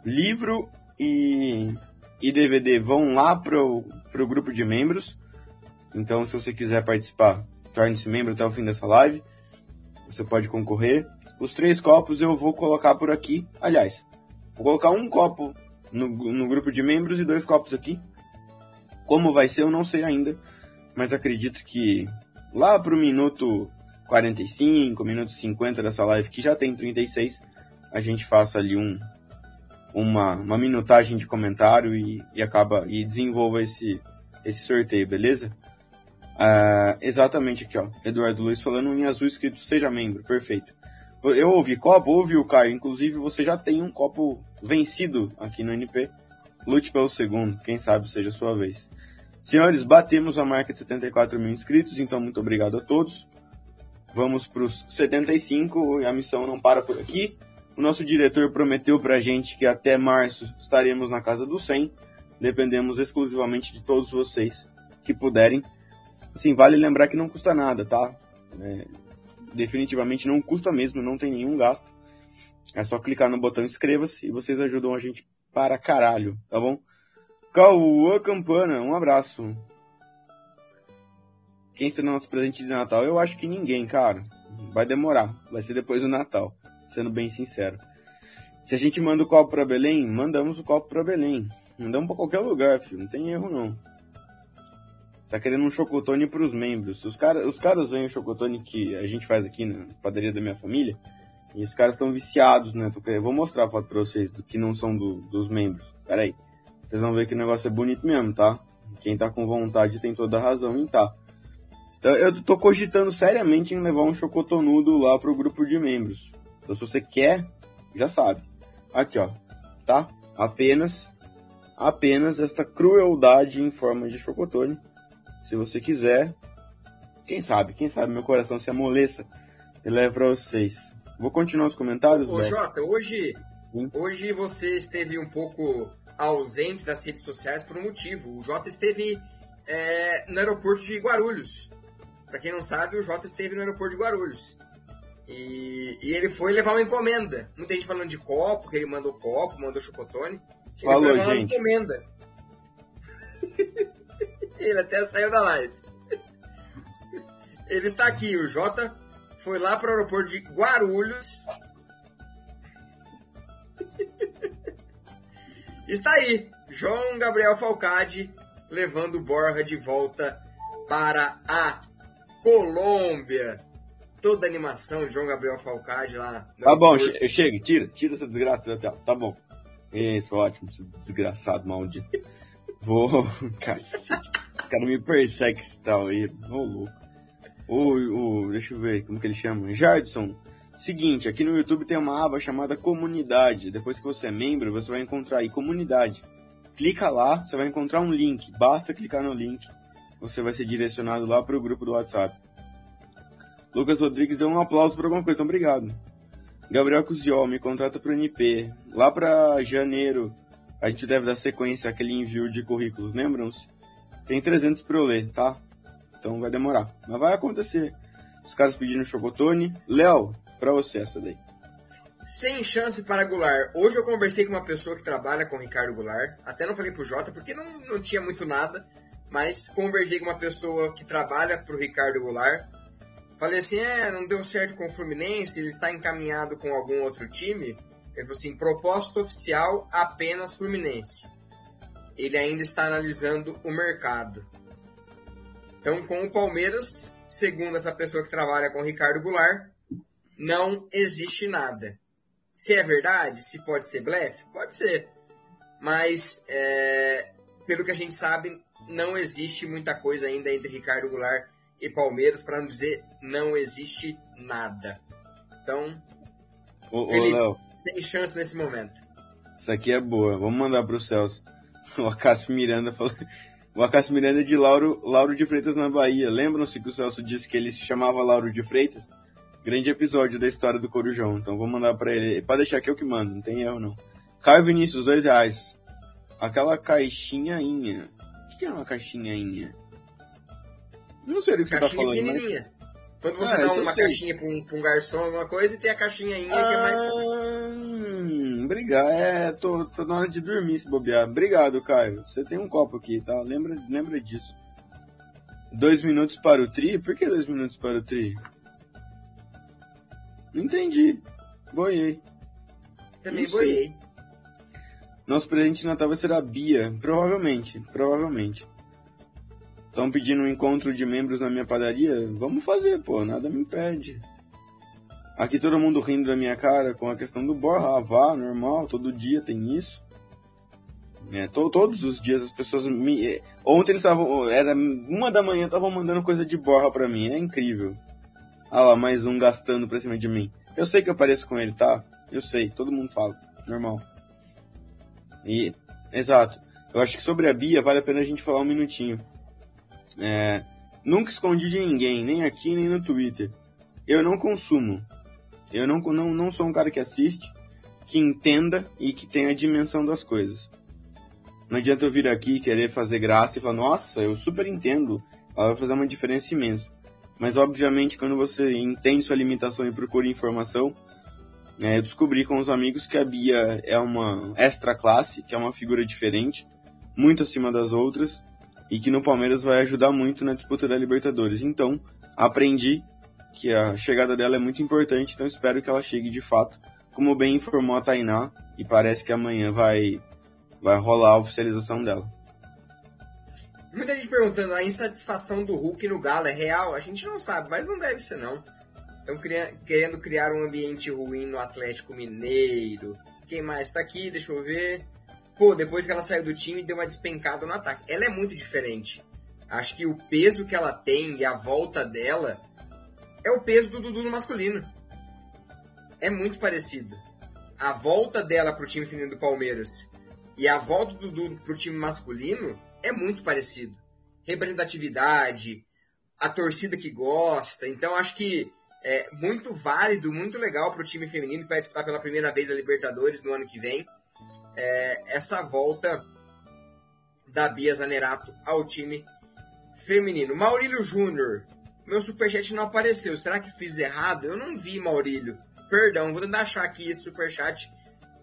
Livro e, e DVD vão lá pro, pro grupo de membros. Então, se você quiser participar, torne-se membro até o fim dessa live. Você pode concorrer. Os três copos eu vou colocar por aqui. Aliás, vou colocar um copo no, no grupo de membros e dois copos aqui. Como vai ser, eu não sei ainda. Mas acredito que lá pro minuto 45, minuto 50 dessa live, que já tem 36, a gente faça ali um, uma, uma minutagem de comentário e, e acaba e desenvolva esse, esse sorteio, beleza? Ah, exatamente aqui, ó. Eduardo Luiz falando em azul escrito seja membro, perfeito. Eu- ouvi copo, ouvi o Caio, inclusive você já tem um copo vencido aqui no NP. Lute pelo segundo, quem sabe seja a sua vez. Senhores, batemos a marca de 74 mil inscritos, então muito obrigado a todos. Vamos para os 75 e a missão não para por aqui. O nosso diretor prometeu pra gente que até março estaremos na casa dos 100. Dependemos exclusivamente de todos vocês que puderem. Assim, vale lembrar que não custa nada, tá? É, definitivamente não custa mesmo, não tem nenhum gasto. É só clicar no botão inscreva-se e vocês ajudam a gente para caralho, tá bom? Cauã Campana, um abraço. Quem será nosso presente de Natal? Eu acho que ninguém, cara. Vai demorar. Vai ser depois do Natal. Sendo bem sincero. Se a gente manda o copo para Belém, mandamos o copo para Belém. Mandamos para qualquer lugar, filho. Não tem erro, não. Tá querendo um chocotone pros membros. Os, cara, os caras veem o chocotone que a gente faz aqui na padaria da minha família. E os caras estão viciados, né? Eu vou mostrar a foto pra vocês do que não são do, dos membros. Pera aí. Vocês vão ver que o negócio é bonito mesmo, tá? Quem tá com vontade tem toda a razão em tá. Então, eu tô cogitando seriamente em levar um chocotonudo lá pro grupo de membros. Então, se você quer, já sabe. Aqui, ó. Tá? Apenas, apenas esta crueldade em forma de chocotone. Se você quiser, quem sabe, quem sabe meu coração se amoleça e leve pra vocês. Vou continuar os comentários, Ô, Jota, hoje, hoje você esteve um pouco ausente das redes sociais por um motivo. O Jota esteve é, no aeroporto de Guarulhos. Para quem não sabe, o Jota esteve no aeroporto de Guarulhos. E, e, ele foi levar uma encomenda. Muita gente falando de copo, que ele mandou copo, mandou chocotone. Ele Falou, gente. Uma encomenda. Ele até saiu da live. Ele está aqui, o Jota foi lá para o aeroporto de Guarulhos. Está aí, João Gabriel Falcade levando Borja de volta para a Colômbia. Toda a animação de João Gabriel Falcade lá. Tá bom, che chega, tira, tira essa desgraça da tela. Tá bom. Isso, ótimo, desgraçado, maldito. Vou. Cacete. Cara me persegue esse tal aí. Vou louco. O, deixa eu ver, como que ele chama? Jardson. Seguinte, aqui no YouTube tem uma aba chamada Comunidade. Depois que você é membro, você vai encontrar aí Comunidade. Clica lá, você vai encontrar um link. Basta clicar no link, você vai ser direcionado lá para o grupo do WhatsApp. Lucas Rodrigues deu um aplauso por alguma coisa, então obrigado. Gabriel Cusiol, me contrata para o NP. Lá para janeiro, a gente deve dar sequência àquele envio de currículos, lembram-se? Tem 300 para eu ler, tá? Então vai demorar. Mas vai acontecer. Os caras pedindo chocotone. Léo, pra você essa daí. Sem chance para Goulart. Hoje eu conversei com uma pessoa que trabalha com o Ricardo Goulart. Até não falei pro Jota, porque não, não tinha muito nada. Mas conversei com uma pessoa que trabalha pro Ricardo Goulart. Falei assim, é, não deu certo com o Fluminense, ele tá encaminhado com algum outro time. Ele falou assim, proposta oficial apenas Fluminense. Ele ainda está analisando o mercado. Então, com o Palmeiras, segundo essa pessoa que trabalha com o Ricardo Goulart, não existe nada. Se é verdade, se pode ser blefe, pode ser. Mas, é, pelo que a gente sabe, não existe muita coisa ainda entre Ricardo Goulart e Palmeiras, para não dizer não existe nada. Então, ô, Felipe, ô, sem chance nesse momento. Isso aqui é boa, vamos mandar para o Celso. O Acácio Miranda falou. O Acácio Miranda é de Lauro, Lauro de Freitas na Bahia. Lembram-se que o Celso disse que ele se chamava Lauro de Freitas? Grande episódio da história do Corujão. Então vou mandar para ele. Pode deixar que eu que mando, não tem erro não. Caio Vinícius, dois reais. Aquela caixinhainha. O que é uma caixinhainha? Não sei do que você tá falando. Pequenininha. Mas... Quando você ah, dá uma caixinha pra um, pra um, garçom, alguma coisa, e tem a caixinha ah, que é mais. Obrigado. É, tô, tô na hora de dormir se bobear. Obrigado, Caio. Você tem um copo aqui, tá? Lembra, lembra disso. Dois minutos para o tri? Por que dois minutos para o tri? Não entendi. Boiei. Também boiei. Nosso presente de Natal vai ser a Bia. Provavelmente. Provavelmente. Estão pedindo um encontro de membros na minha padaria? Vamos fazer, pô, nada me impede. Aqui todo mundo rindo da minha cara com a questão do borra, ah, vá, normal, todo dia tem isso. É, to, todos os dias as pessoas me. É, ontem eles estavam. Era uma da manhã, estavam mandando coisa de borra pra mim, é incrível. Ah lá, mais um gastando pra cima de mim. Eu sei que eu pareço com ele, tá? Eu sei, todo mundo fala, normal. E, exato. Eu acho que sobre a Bia vale a pena a gente falar um minutinho. É, nunca escondi de ninguém, nem aqui nem no Twitter. Eu não consumo. Eu não, não, não sou um cara que assiste, que entenda e que tenha a dimensão das coisas. Não adianta eu vir aqui querer fazer graça e falar, nossa, eu super entendo, ela vai fazer uma diferença imensa. Mas obviamente quando você entende sua limitação e procura informação, é, eu descobri com os amigos que a Bia é uma extra classe, que é uma figura diferente, muito acima das outras, e que no Palmeiras vai ajudar muito na disputa da Libertadores. Então, aprendi que a chegada dela é muito importante, então espero que ela chegue de fato, como bem informou a Tainá, e parece que amanhã vai, vai rolar a oficialização dela. Muita gente perguntando, a insatisfação do Hulk no Galo é real? A gente não sabe, mas não deve ser não. Estão querendo criar um ambiente ruim no Atlético Mineiro. Quem mais está aqui? Deixa eu ver. Pô, depois que ela saiu do time, deu uma despencada no ataque. Ela é muito diferente. Acho que o peso que ela tem e a volta dela é o peso do Dudu no masculino. É muito parecido. A volta dela pro time feminino do Palmeiras e a volta do Dudu pro time masculino é muito parecido. Representatividade, a torcida que gosta. Então acho que é muito válido, muito legal pro time feminino que vai disputar pela primeira vez a Libertadores no ano que vem. É, essa volta da Bia Zanerato ao time feminino. Maurílio Júnior, meu superchat não apareceu. Será que fiz errado? Eu não vi, Maurílio. Perdão, vou tentar achar aqui esse superchat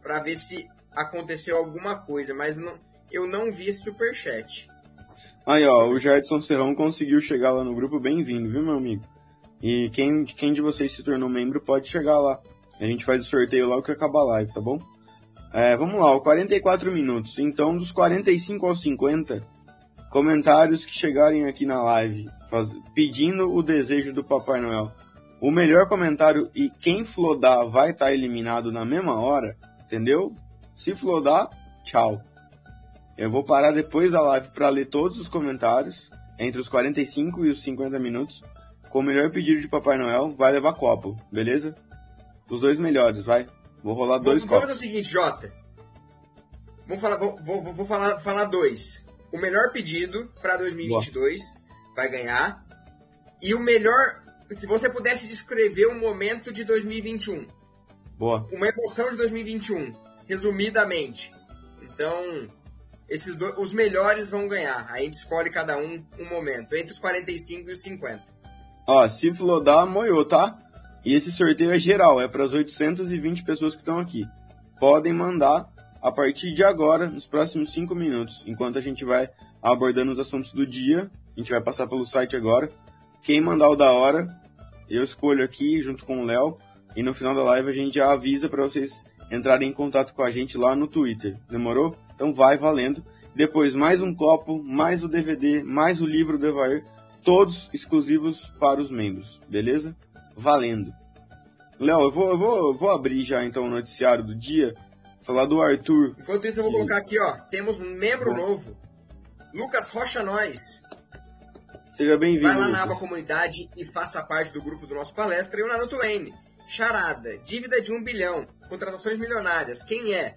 para ver se aconteceu alguma coisa, mas não, eu não vi esse superchat. Aí, ó, o Jardson Serrão conseguiu chegar lá no grupo. Bem-vindo, viu, meu amigo? E quem, quem de vocês se tornou membro pode chegar lá. A gente faz o sorteio logo que acabar a live, tá bom? É, vamos lá, 44 minutos. Então, dos 45 aos 50, comentários que chegarem aqui na live faz, pedindo o desejo do Papai Noel. O melhor comentário e quem flodar vai estar tá eliminado na mesma hora, entendeu? Se flodar, tchau. Eu vou parar depois da live para ler todos os comentários, entre os 45 e os 50 minutos, com o melhor pedido de Papai Noel, vai levar copo, beleza? Os dois melhores, vai. Vou rolar dois vamos, copos. Vamos fazer o seguinte, Jota. Vamos falar, vou, vou, vou falar, falar dois o melhor pedido para 2022 Boa. Vai ganhar. E o melhor, se você pudesse descrever o momento de 2021. Boa. Uma emoção de 2021, resumidamente. Então, esses dois, os melhores vão ganhar. A gente escolhe cada um um momento, entre os 45 e os 50. Ó, se flodar, moiou, tá? E esse sorteio é geral, é para as 820 pessoas que estão aqui. Podem mandar a partir de agora, nos próximos 5 minutos, enquanto a gente vai abordando os assuntos do dia. A gente vai passar pelo site agora. Quem mandar o da hora, eu escolho aqui junto com o Léo. E no final da live a gente já avisa para vocês entrarem em contato com a gente lá no Twitter. Demorou? Então vai valendo. Depois mais um copo, mais o DVD, mais o livro do Evair, todos exclusivos para os membros, beleza? Valendo. Léo, eu vou, eu vou, eu vou abrir já então o noticiário do dia Falar do Arthur. Enquanto isso, eu vou colocar aqui, ó. Temos um membro novo. Lucas Rocha Nós. Seja bem-vindo. Vai lá na aba comunidade e faça parte do grupo do nosso palestra e o Naruto N. Charada, dívida de um bilhão, contratações milionárias. Quem é?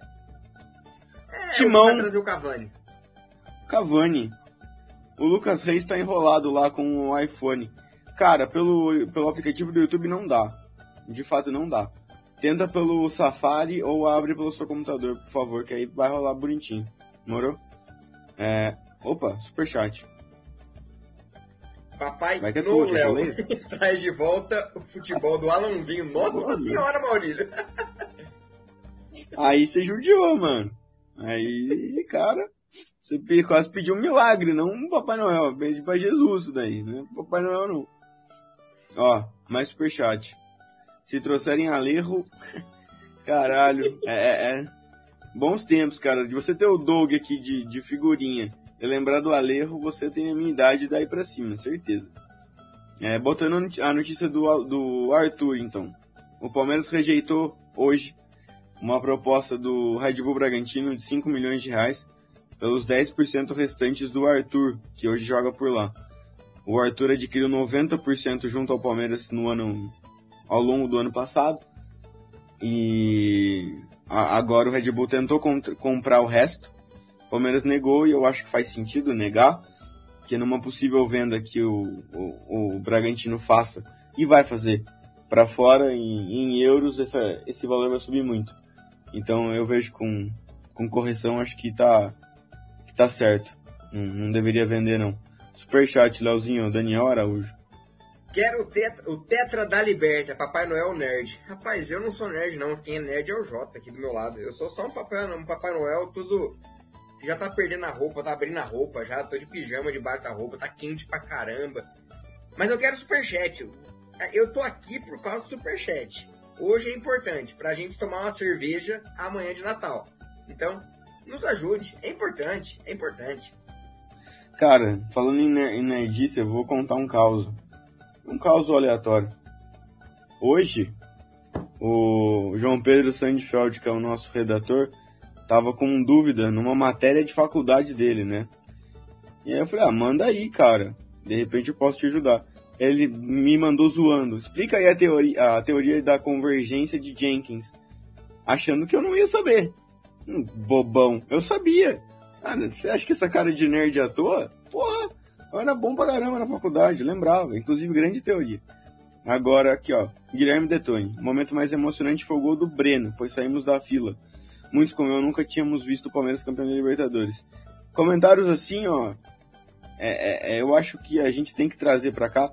É Timão. vai trazer o Cavani. Cavani. O Lucas Reis está enrolado lá com o iPhone. Cara, pelo, pelo aplicativo do YouTube não dá. De fato não dá. Tenta pelo Safari ou abre pelo seu computador, por favor, que aí vai rolar bonitinho. Morou? É. Opa, superchat. Papai vai que é no Léo traz de volta o futebol do Alanzinho. Nossa Boa, senhora, Maurílio. Aí você judiou, mano. Aí, cara, você quase pediu um milagre, não um Papai Noel. Pedi pra Jesus isso daí, né? Papai Noel não. Ó, mais superchat. Se trouxerem Alejo, caralho, é, é, é, bons tempos, cara. De você ter o Doug aqui de, de figurinha lembrar do Alejo, você tem a minha idade daí pra cima, certeza. É, botando a notícia do, do Arthur, então. O Palmeiras rejeitou hoje uma proposta do Red Bull Bragantino de 5 milhões de reais pelos 10% restantes do Arthur, que hoje joga por lá. O Arthur adquiriu 90% junto ao Palmeiras no ano ao longo do ano passado. E agora o Red Bull tentou comprar o resto. O Palmeiras negou e eu acho que faz sentido negar, que numa possível venda que o, o, o Bragantino faça e vai fazer para fora em, em euros, essa, esse valor vai subir muito. Então eu vejo com, com correção, acho que tá, que tá certo. Não, não deveria vender não. Superchat, Leozinho, Daniel Araújo. Quero o tetra, o tetra da Liberta, Papai Noel nerd. Rapaz, eu não sou nerd não, quem é nerd é o Jota aqui do meu lado. Eu sou só um Papai, um Papai Noel tudo já tá perdendo a roupa, tá abrindo a roupa, já tô de pijama debaixo da roupa, tá quente pra caramba. Mas eu quero superchat. Eu tô aqui por causa do superchat. Hoje é importante pra gente tomar uma cerveja amanhã de Natal. Então, nos ajude. É importante, é importante. Cara, falando em nerdice, eu vou contar um caos. Um caos aleatório. Hoje, o João Pedro Sandfeld, que é o nosso redator, tava com dúvida numa matéria de faculdade dele, né? E aí eu falei, ah, manda aí, cara. De repente eu posso te ajudar. Ele me mandou zoando. Explica aí a teoria, a teoria da convergência de Jenkins. Achando que eu não ia saber. Hum, bobão. Eu sabia. Ah, você acha que essa cara de nerd à toa? Porra, eu era bom pra caramba na faculdade, lembrava. Inclusive, grande teoria. Agora, aqui, ó. Guilherme Detone. O momento mais emocionante foi o gol do Breno, pois saímos da fila. Muitos como eu nunca tínhamos visto o Palmeiras campeão da Libertadores. Comentários assim, ó. É, é, é, eu acho que a gente tem que trazer para cá,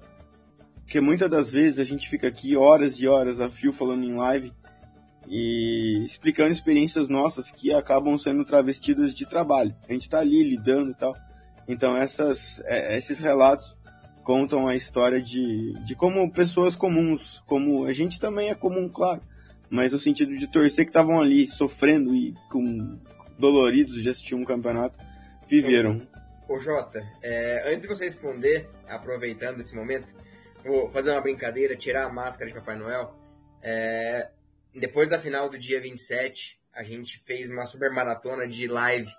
porque muitas das vezes a gente fica aqui horas e horas a fio falando em live e explicando experiências nossas que acabam sendo travestidas de trabalho. A gente está ali lidando e tal. Então essas, é, esses relatos contam a história de, de como pessoas comuns, como a gente também é comum, claro, mas no sentido de torcer que estavam ali sofrendo e com doloridos de assistir um campeonato, viveram. Ô, Jota, é, antes de você responder, aproveitando esse momento, vou fazer uma brincadeira, tirar a máscara de Papai Noel. É, depois da final do dia 27, a gente fez uma super maratona de live.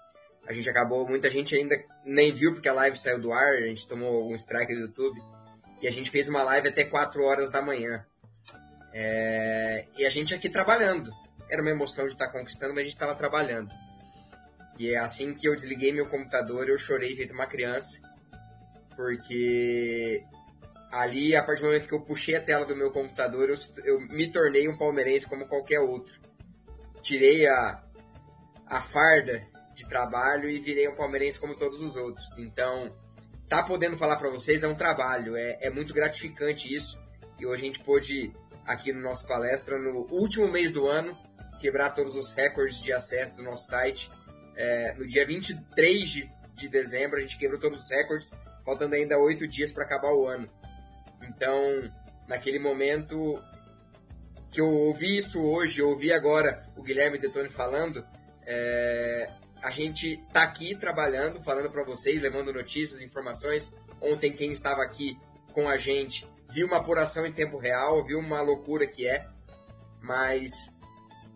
A gente acabou, muita gente ainda nem viu porque a live saiu do ar, a gente tomou um strike do YouTube. E a gente fez uma live até 4 horas da manhã. É, e a gente aqui trabalhando. Era uma emoção de estar conquistando, mas a gente estava trabalhando. E é assim que eu desliguei meu computador, eu chorei feito uma criança. Porque ali, a partir do momento que eu puxei a tela do meu computador, eu, eu me tornei um palmeirense como qualquer outro. Tirei a, a farda de trabalho e virei um palmeirense como todos os outros. Então, tá podendo falar para vocês é um trabalho, é, é muito gratificante isso. E hoje a gente pôde, aqui no nosso palestra, no último mês do ano, quebrar todos os recordes de acesso do nosso site. É, no dia 23 de, de dezembro, a gente quebrou todos os recordes, faltando ainda oito dias para acabar o ano. Então, naquele momento que eu ouvi isso hoje, eu ouvi agora o Guilherme Detone falando, é, a gente tá aqui trabalhando, falando para vocês, levando notícias, informações. Ontem quem estava aqui com a gente viu uma apuração em tempo real, viu uma loucura que é, mas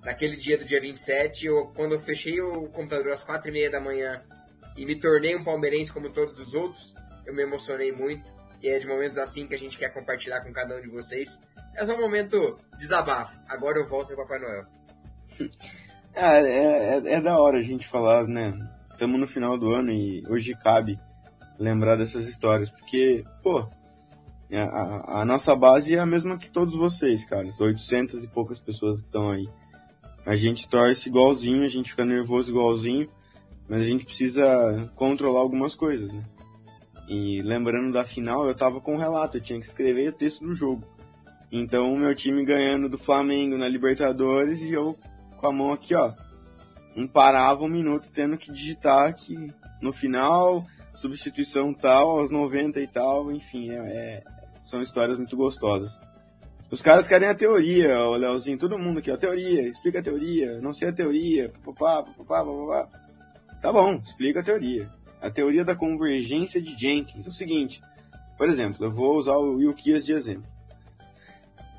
naquele dia do dia 27, eu, quando eu fechei o computador às quatro e meia da manhã e me tornei um palmeirense como todos os outros, eu me emocionei muito e é de momentos assim que a gente quer compartilhar com cada um de vocês. É só um momento desabafo. Agora eu volto ao Papai Noel. É, é, é, é, da hora a gente falar, né? Estamos no final do ano e hoje cabe lembrar dessas histórias, porque, pô, a, a, a, nossa base é a mesma que todos vocês, cara. 800 e poucas pessoas que estão aí. A gente torce igualzinho, a gente fica nervoso igualzinho, mas a gente precisa controlar algumas coisas, né? E lembrando da final, eu tava com o relato, eu tinha que escrever o texto do jogo. Então, o meu time ganhando do Flamengo na Libertadores e eu com a mão aqui, ó. Não parava um minuto tendo que digitar que no final, substituição tal, aos 90 e tal, enfim, é, é, são histórias muito gostosas. Os caras querem a teoria, o Leozinho, todo mundo aqui, a teoria, explica a teoria, não sei a teoria, papapá, papapá, papapá. Tá bom, explica a teoria a teoria da convergência de Jenkins é o seguinte. Por exemplo, eu vou usar o Wilkias de exemplo.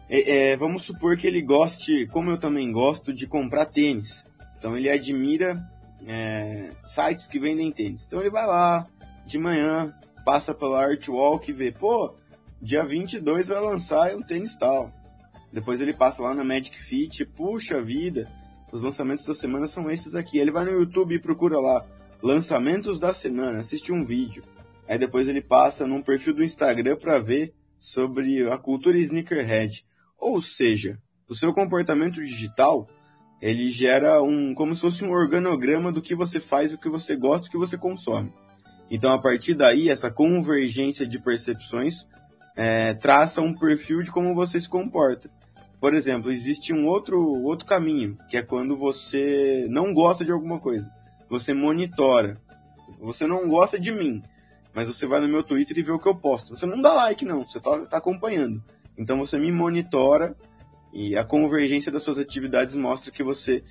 É, é, vamos supor que ele goste, como eu também gosto, de comprar tênis. Então ele admira é, sites que vendem tênis. Então ele vai lá de manhã, passa pela Artwalk e vê, pô, dia 22 vai lançar um tênis tal. Depois ele passa lá na Magic Fit, puxa vida, os lançamentos da semana são esses aqui. Ele vai no YouTube e procura lá lançamentos da semana, assiste um vídeo. Aí depois ele passa num perfil do Instagram para ver sobre a cultura sneakerhead. Ou seja, o seu comportamento digital, ele gera um como se fosse um organograma do que você faz, o que você gosta, o que você consome. Então a partir daí, essa convergência de percepções é, traça um perfil de como você se comporta. Por exemplo, existe um outro, outro caminho, que é quando você não gosta de alguma coisa. você monitora. Você não gosta de mim, mas você vai no meu Twitter e vê o que eu posto. Você não dá like, não, você tá, tá acompanhando. Então você me monitora e a convergência das suas atividades mostra que você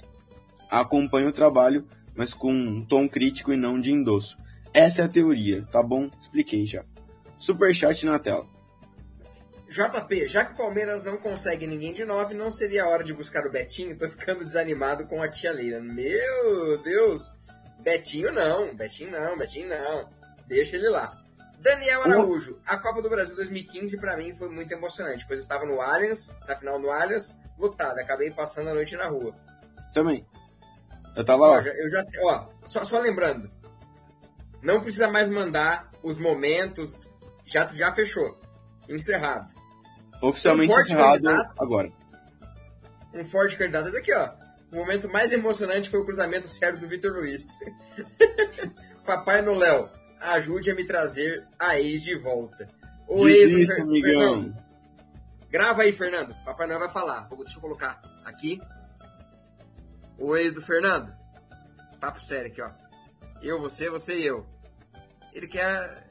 acompanha o trabalho, mas com um tom crítico e não de endosso. Essa é a teoria, tá bom? Expliquei já. Superchat na tela. JP, já que o Palmeiras não consegue ninguém de 9, não seria a hora de buscar o Betinho? Tô ficando desanimado com a tia Leila. Meu Deus! Betinho não, Betinho não, Betinho não. Deixa ele lá. Daniel Araújo, a Copa do Brasil 2015 para mim foi muito emocionante, pois eu estava no Allianz, na final do Allianz, lutado, acabei passando a noite na rua. Também. Eu tava ó, lá. Eu já, ó, só, só lembrando, não precisa mais mandar os momentos, já, já fechou. Encerrado. Oficialmente um encerrado agora. Um forte candidato. Esse aqui, ó. O momento mais emocionante foi o cruzamento certo do Vitor Luiz. Papai Noel, ajude a me trazer a ex de volta. O ex do Fer Fernando. Grava aí, Fernando. Papai Noel vai falar. Deixa eu colocar aqui. O ex do Fernando. Papo sério aqui, ó. Eu, você, você e eu. Ele quer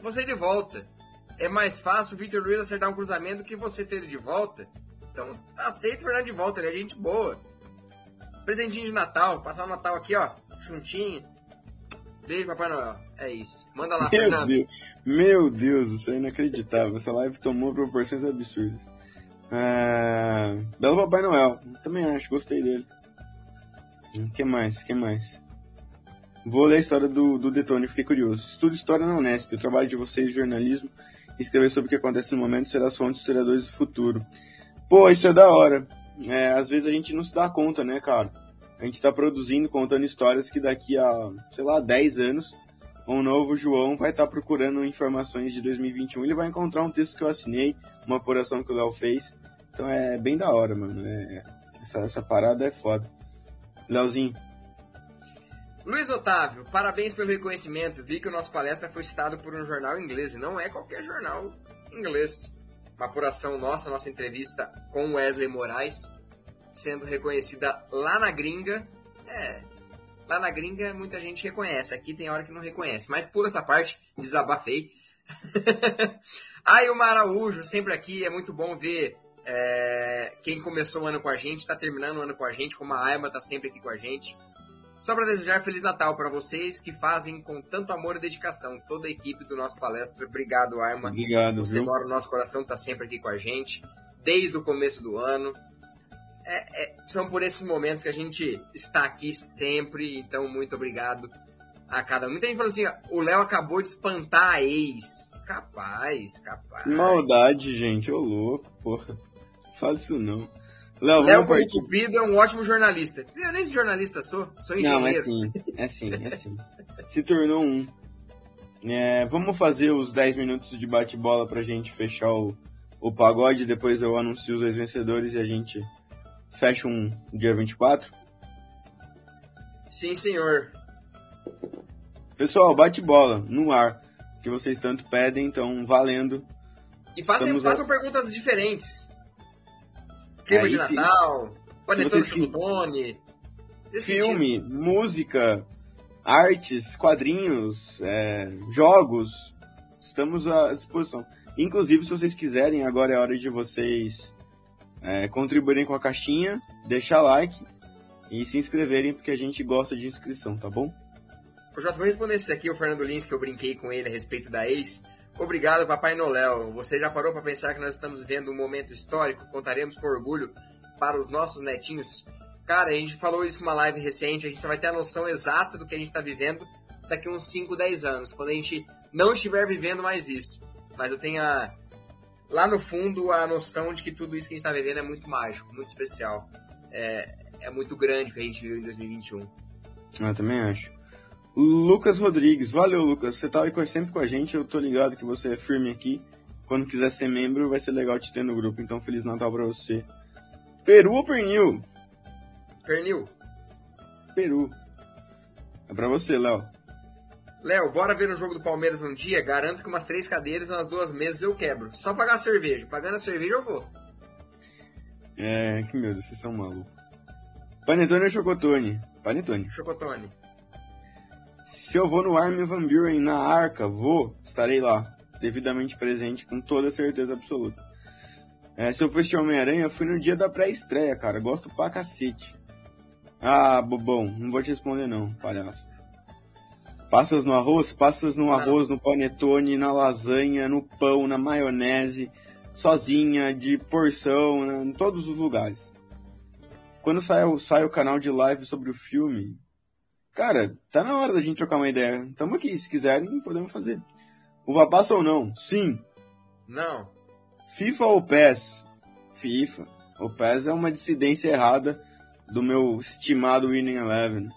você de volta. É mais fácil o Victor Luiz acertar um cruzamento que você ter ele de volta. Então, aceita o Fernando de volta, ele é gente boa. Presentinho de Natal, passar o Natal aqui, ó, juntinho. Beijo, Papai Noel. É isso. Manda lá, Meu Fernando. Deus. Meu Deus, isso é inacreditável. Essa live tomou proporções absurdas. Ah, belo Papai Noel. Também acho, gostei dele. O que mais? que mais? Vou ler a história do, do Detone, fiquei curioso. Estudo História na Unesp. O trabalho de vocês jornalismo escrever sobre o que acontece no momento será as fontes dos historiadores do futuro. Pô, isso é da hora. É, às vezes a gente não se dá conta, né, cara? A gente tá produzindo, contando histórias que daqui a, sei lá, 10 anos, um novo João vai estar tá procurando informações de 2021. Ele vai encontrar um texto que eu assinei, uma apuração que o Léo fez. Então é bem da hora, mano. É, essa, essa parada é foda. Léozinho. Luiz Otávio, parabéns pelo reconhecimento. Vi que o nosso palestra foi citado por um jornal inglês, não é qualquer jornal inglês. Uma apuração nossa, nossa entrevista com Wesley Moraes, sendo reconhecida lá na gringa. É, lá na gringa muita gente reconhece, aqui tem hora que não reconhece. Mas pula essa parte, desabafei. Aí o Araújo, sempre aqui, é muito bom ver é, quem começou o ano com a gente, está terminando o ano com a gente, como a Aima está sempre aqui com a gente. Só para desejar Feliz Natal para vocês que fazem com tanto amor e dedicação. Toda a equipe do nosso palestra. Obrigado, Aima. Obrigado. Você viu? mora no nosso coração, está sempre aqui com a gente, desde o começo do ano. É, é, são por esses momentos que a gente está aqui sempre, então muito obrigado a cada um. Muita gente falou assim: o Léo acabou de espantar a ex. Capaz, capaz. Maldade, gente, ô louco, porra. Faz isso não. Léo, Léo como Cupido é um ótimo jornalista. Eu nem jornalista sou, sou engenheiro. Não, é sim, é sim, é sim. Se tornou um. É, vamos fazer os 10 minutos de bate-bola pra gente fechar o, o pagode, depois eu anuncio os dois vencedores e a gente fecha um dia 24? Sim, senhor. Pessoal, bate-bola no ar, que vocês tanto pedem, então valendo. E façam, façam a... perguntas diferentes. Clima de Natal, Panetone Chocotone. Filme, sentido. música, artes, quadrinhos, é, jogos. Estamos à disposição. Inclusive, se vocês quiserem, agora é hora de vocês é, contribuírem com a caixinha, deixar like e se inscreverem, porque a gente gosta de inscrição, tá bom? Eu já vou responder esse aqui, o Fernando Lins, que eu brinquei com ele a respeito da ex. Obrigado, Papai Noel. Você já parou para pensar que nós estamos vivendo um momento histórico? Contaremos com orgulho para os nossos netinhos? Cara, a gente falou isso numa live recente, a gente só vai ter a noção exata do que a gente está vivendo daqui uns 5, 10 anos, quando a gente não estiver vivendo mais isso. Mas eu tenho a, lá no fundo a noção de que tudo isso que a gente está vivendo é muito mágico, muito especial. É, é muito grande o que a gente viu em 2021. Eu também acho. Lucas Rodrigues, valeu Lucas, você tá aí sempre com a gente, eu tô ligado que você é firme aqui. Quando quiser ser membro, vai ser legal te ter no grupo, então Feliz Natal pra você. Peru ou pernil? Pernil. Peru. É pra você, Léo. Léo, bora ver o jogo do Palmeiras um dia? Garanto que umas três cadeiras umas duas mesas eu quebro. Só pagar a cerveja. Pagando a cerveja eu vou. É, que meu Deus, vocês são malucos. Panetone ou chocotone? Panetone. Chocotone. Se eu vou no Armin Van Buren na Arca, vou, estarei lá, devidamente presente, com toda certeza absoluta. É, se eu fosse Homem-Aranha, eu fui no dia da pré-estreia, cara. Gosto pra cacete. Ah, bobão, não vou te responder não, palhaço. Passas no arroz? Passas no arroz, no panetone, na lasanha, no pão, na maionese, sozinha, de porção, né, em todos os lugares. Quando sai, sai o canal de live sobre o filme, cara, tá na hora da gente trocar uma ideia. Tamo aqui, se quiserem, podemos fazer. Uva passa ou não? Sim. Não. FIFA ou PES? FIFA. O PES é uma dissidência errada do meu estimado Winning Eleven.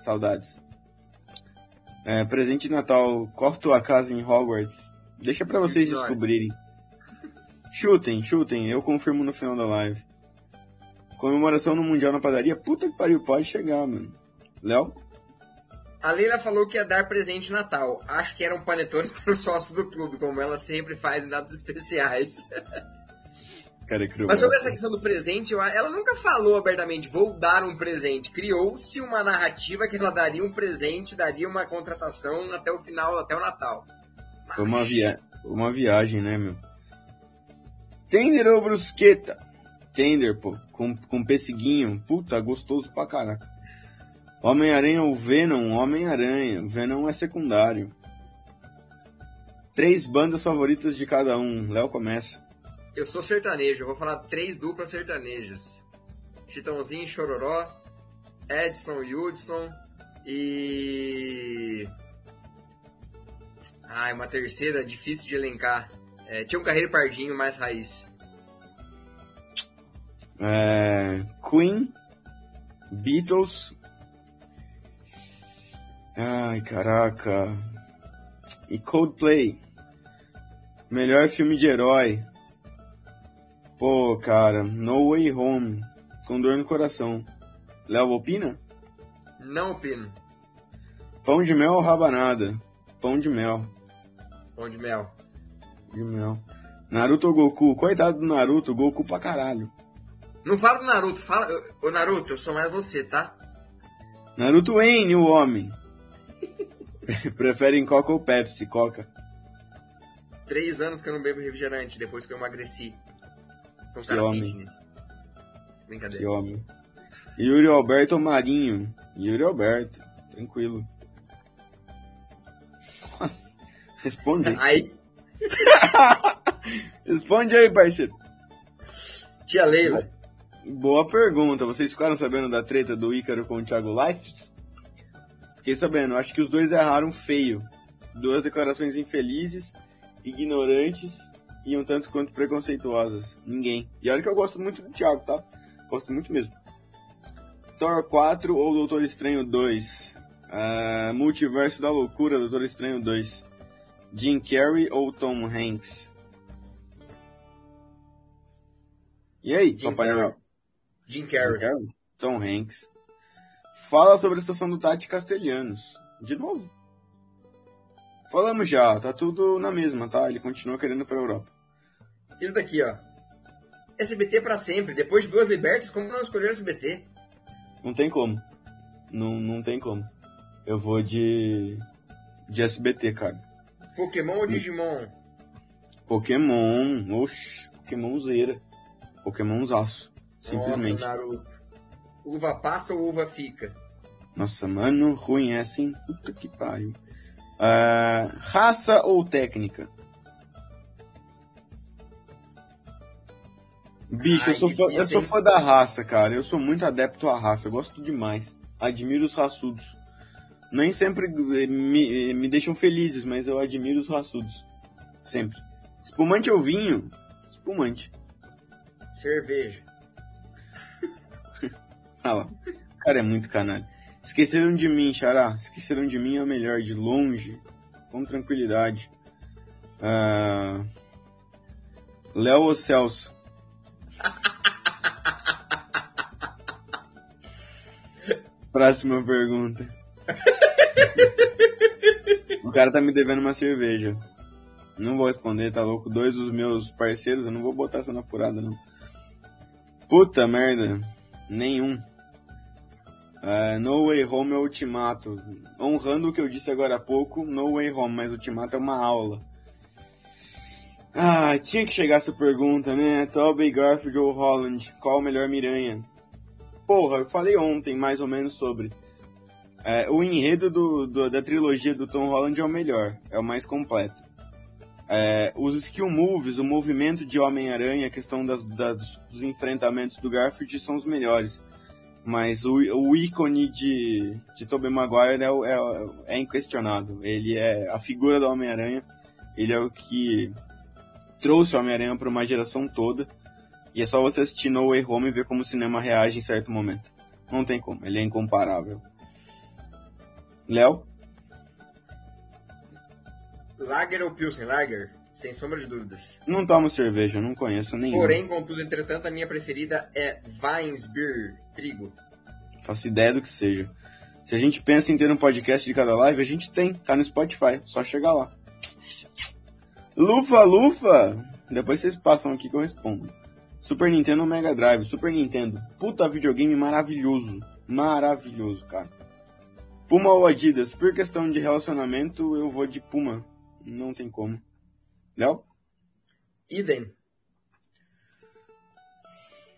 Saudades. É, presente de Natal, corto a casa em Hogwarts. Deixa para vocês descobrirem. Chutem, chutem, eu confirmo no final da live. Comemoração no Mundial na padaria? Puta que pariu, pode chegar, mano. Léo? A Leila falou que ia dar presente de Natal. Acho que eram panetones para os sócios do clube, como ela sempre faz em datas especiais. Cara, é Mas sobre essa questão do presente, ela nunca falou abertamente, vou dar um presente. Criou-se uma narrativa que ela daria um presente, daria uma contratação até o final, até o Natal. Foi uma, via... uma viagem, né, meu? Tender ou brusqueta? Tender, pô, com, com pesseguinho. Puta, gostoso pra caraca. Homem-Aranha ou Venom? Homem-Aranha. Venom é secundário. Três bandas favoritas de cada um. Léo começa. Eu sou sertanejo, eu vou falar três duplas sertanejas. Chitãozinho Chororó, Edson Hudson e. Ai, uma terceira, difícil de elencar. É, tinha um Carreiro Pardinho mais raiz. É, Queen, Beatles. Ai, caraca. E Coldplay. Melhor filme de herói. Pô, cara, No Way Home. Com dor no coração. Léo opina? Não opino. Pão de mel ou rabanada? Pão de mel. Pão de mel. De mel. Naruto ou Goku? Coitado do Naruto, Goku pra caralho. Não fala do Naruto, fala. Ô Naruto, eu sou mais você, tá? Naruto Wayne, o homem. Preferem Coca ou Pepsi? Coca. Três anos que eu não bebo refrigerante, depois que eu emagreci. Sou um Que cara homem. fitness. Brincadeira. Que homem. Yuri Alberto ou Marinho? Yuri Alberto. Tranquilo. Nossa. Responde. Aí, Responde aí, parceiro. tia Leila. Boa pergunta. Vocês ficaram sabendo da treta do Ícaro com o Thiago Leifert? Fiquei sabendo. Acho que os dois erraram feio. Duas declarações infelizes, ignorantes e um tanto quanto preconceituosas. Ninguém. E olha que eu gosto muito do Thiago, tá? Gosto muito mesmo. Thor 4 ou Doutor Estranho 2? Ah, Multiverso da Loucura, Doutor Estranho 2. Jim Carrey ou Tom Hanks? E aí, Jim Papai Carrey. Noel? Jim Carrey. Tom Hanks. Fala sobre a situação do Tati Castelhanos. De novo. Falamos já, tá tudo na mesma, tá? Ele continua querendo ir pra Europa. Isso daqui, ó. SBT pra sempre. Depois de duas libertas, como não escolher SBT? Não tem como. Não, não tem como. Eu vou de. de SBT, cara. Pokémon ou Digimon? Pokémon. Oxi, Pokémonzeira. Pokémonzaço. Simplesmente. Nossa, Naruto. Uva passa ou uva fica? Nossa, mano, ruim é assim. Puta que pariu. Ah, raça ou técnica? Bicho, Ai, eu, sou fã, eu sou fã da raça, cara. Eu sou muito adepto à raça. Eu gosto demais. Admiro os raçudos. Nem sempre eh, me, eh, me deixam felizes, mas eu admiro os raçudos. Sempre. Espumante ou vinho? Espumante. Cerveja. Ah lá. O cara é muito canalha. Esqueceram de mim, Xará. Esqueceram de mim é o melhor, de longe. Com tranquilidade. Ah, Léo ou Celso? Próxima pergunta. o cara tá me devendo uma cerveja. Não vou responder, tá louco? Dois dos meus parceiros, eu não vou botar essa na furada, não. Puta merda. Nenhum. É, no Way Home é o Ultimato. Honrando o que eu disse agora há pouco, No Way Home, mas Ultimato é uma aula. Ah, tinha que chegar essa pergunta, né? Tobey Garfield ou Holland? Qual o melhor Miranha? Porra, eu falei ontem mais ou menos sobre. É, o enredo do, do, da trilogia do Tom Holland é o melhor, é o mais completo. É, os skill moves, o movimento de Homem-Aranha, a questão das, das, dos enfrentamentos do Garfield são os melhores. Mas o, o ícone de, de Tobey Maguire é, é, é inquestionável. Ele é a figura do Homem-Aranha. Ele é o que trouxe o Homem-Aranha para uma geração toda. E é só você assistir No Way Home e ver como o cinema reage em certo momento. Não tem como, ele é incomparável. Léo? Lager ou Pilsen? Lager, sem sombra de dúvidas. Não tomo cerveja, não conheço nenhum. Porém, contudo, entretanto, a minha preferida é Weinsbier, trigo. Faço ideia do que seja. Se a gente pensa em ter um podcast de cada live, a gente tem, tá no Spotify, só chegar lá. Lufa, lufa! Depois vocês passam aqui que eu respondo. Super Nintendo ou Mega Drive? Super Nintendo. Puta videogame maravilhoso. Maravilhoso, cara. Puma ou Adidas? Por questão de relacionamento, eu vou de Puma. Não tem como. Léo? Idem.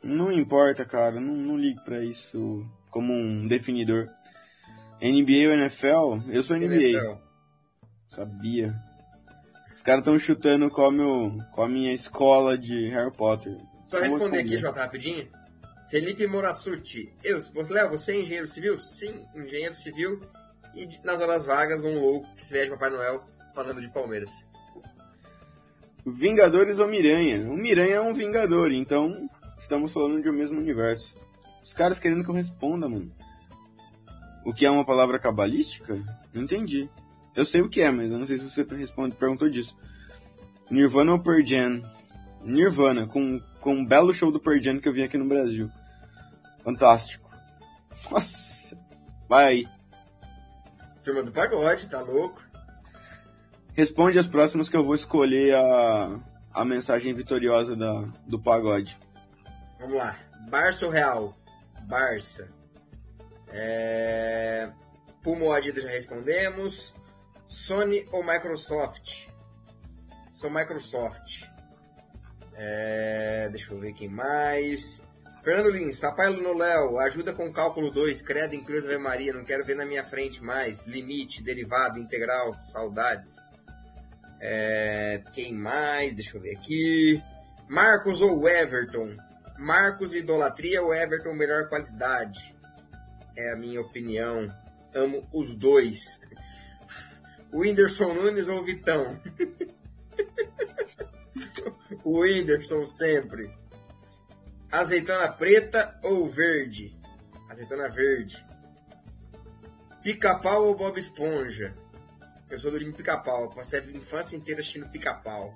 Não importa, cara. Não, não ligo pra isso como um definidor. NBA ou NFL? Eu sou NBA. NFL. Sabia. Os caras estão chutando com, meu, com a minha escola de Harry Potter. Só responder aqui, Jota, rapidinho. Felipe Morassuti. Eu, você, Léo, você é engenheiro civil? Sim, engenheiro civil. E nas horas vagas, um louco que se veste Papai Noel falando de Palmeiras. Vingadores ou Miranha? O Miranha é um Vingador, então estamos falando de um mesmo universo. Os caras querendo que eu responda, mano. O que é uma palavra cabalística? Não entendi. Eu sei o que é, mas eu não sei se você responde, perguntou disso. Nirvana ou Pearl Jam? Nirvana, com, com um belo show do Pearl Jam que eu vi aqui no Brasil. Fantástico. Nossa. Vai aí. Turma do pagode, tá louco? Responde as próximas que eu vou escolher a, a mensagem vitoriosa da, do pagode. Vamos lá. Barça ou Real? Barça. É... Puma ou Adidas já respondemos. Sony ou Microsoft? Sou Microsoft. É... Deixa eu ver quem mais. Fernando Lins, Papai no Léo, ajuda com cálculo 2, credo em Cruz Ave Maria, não quero ver na minha frente mais. Limite, derivado, integral, saudades. É, quem mais? Deixa eu ver aqui. Marcos ou Everton? Marcos idolatria ou Everton melhor qualidade? É a minha opinião. Amo os dois. Whindersson Nunes ou Vitão? o Whindersson sempre. Azeitona preta ou verde? Azeitona verde. Pica-pau ou Bob Esponja? Eu sou do time pica-pau. Passei a infância inteira assistindo pica-pau.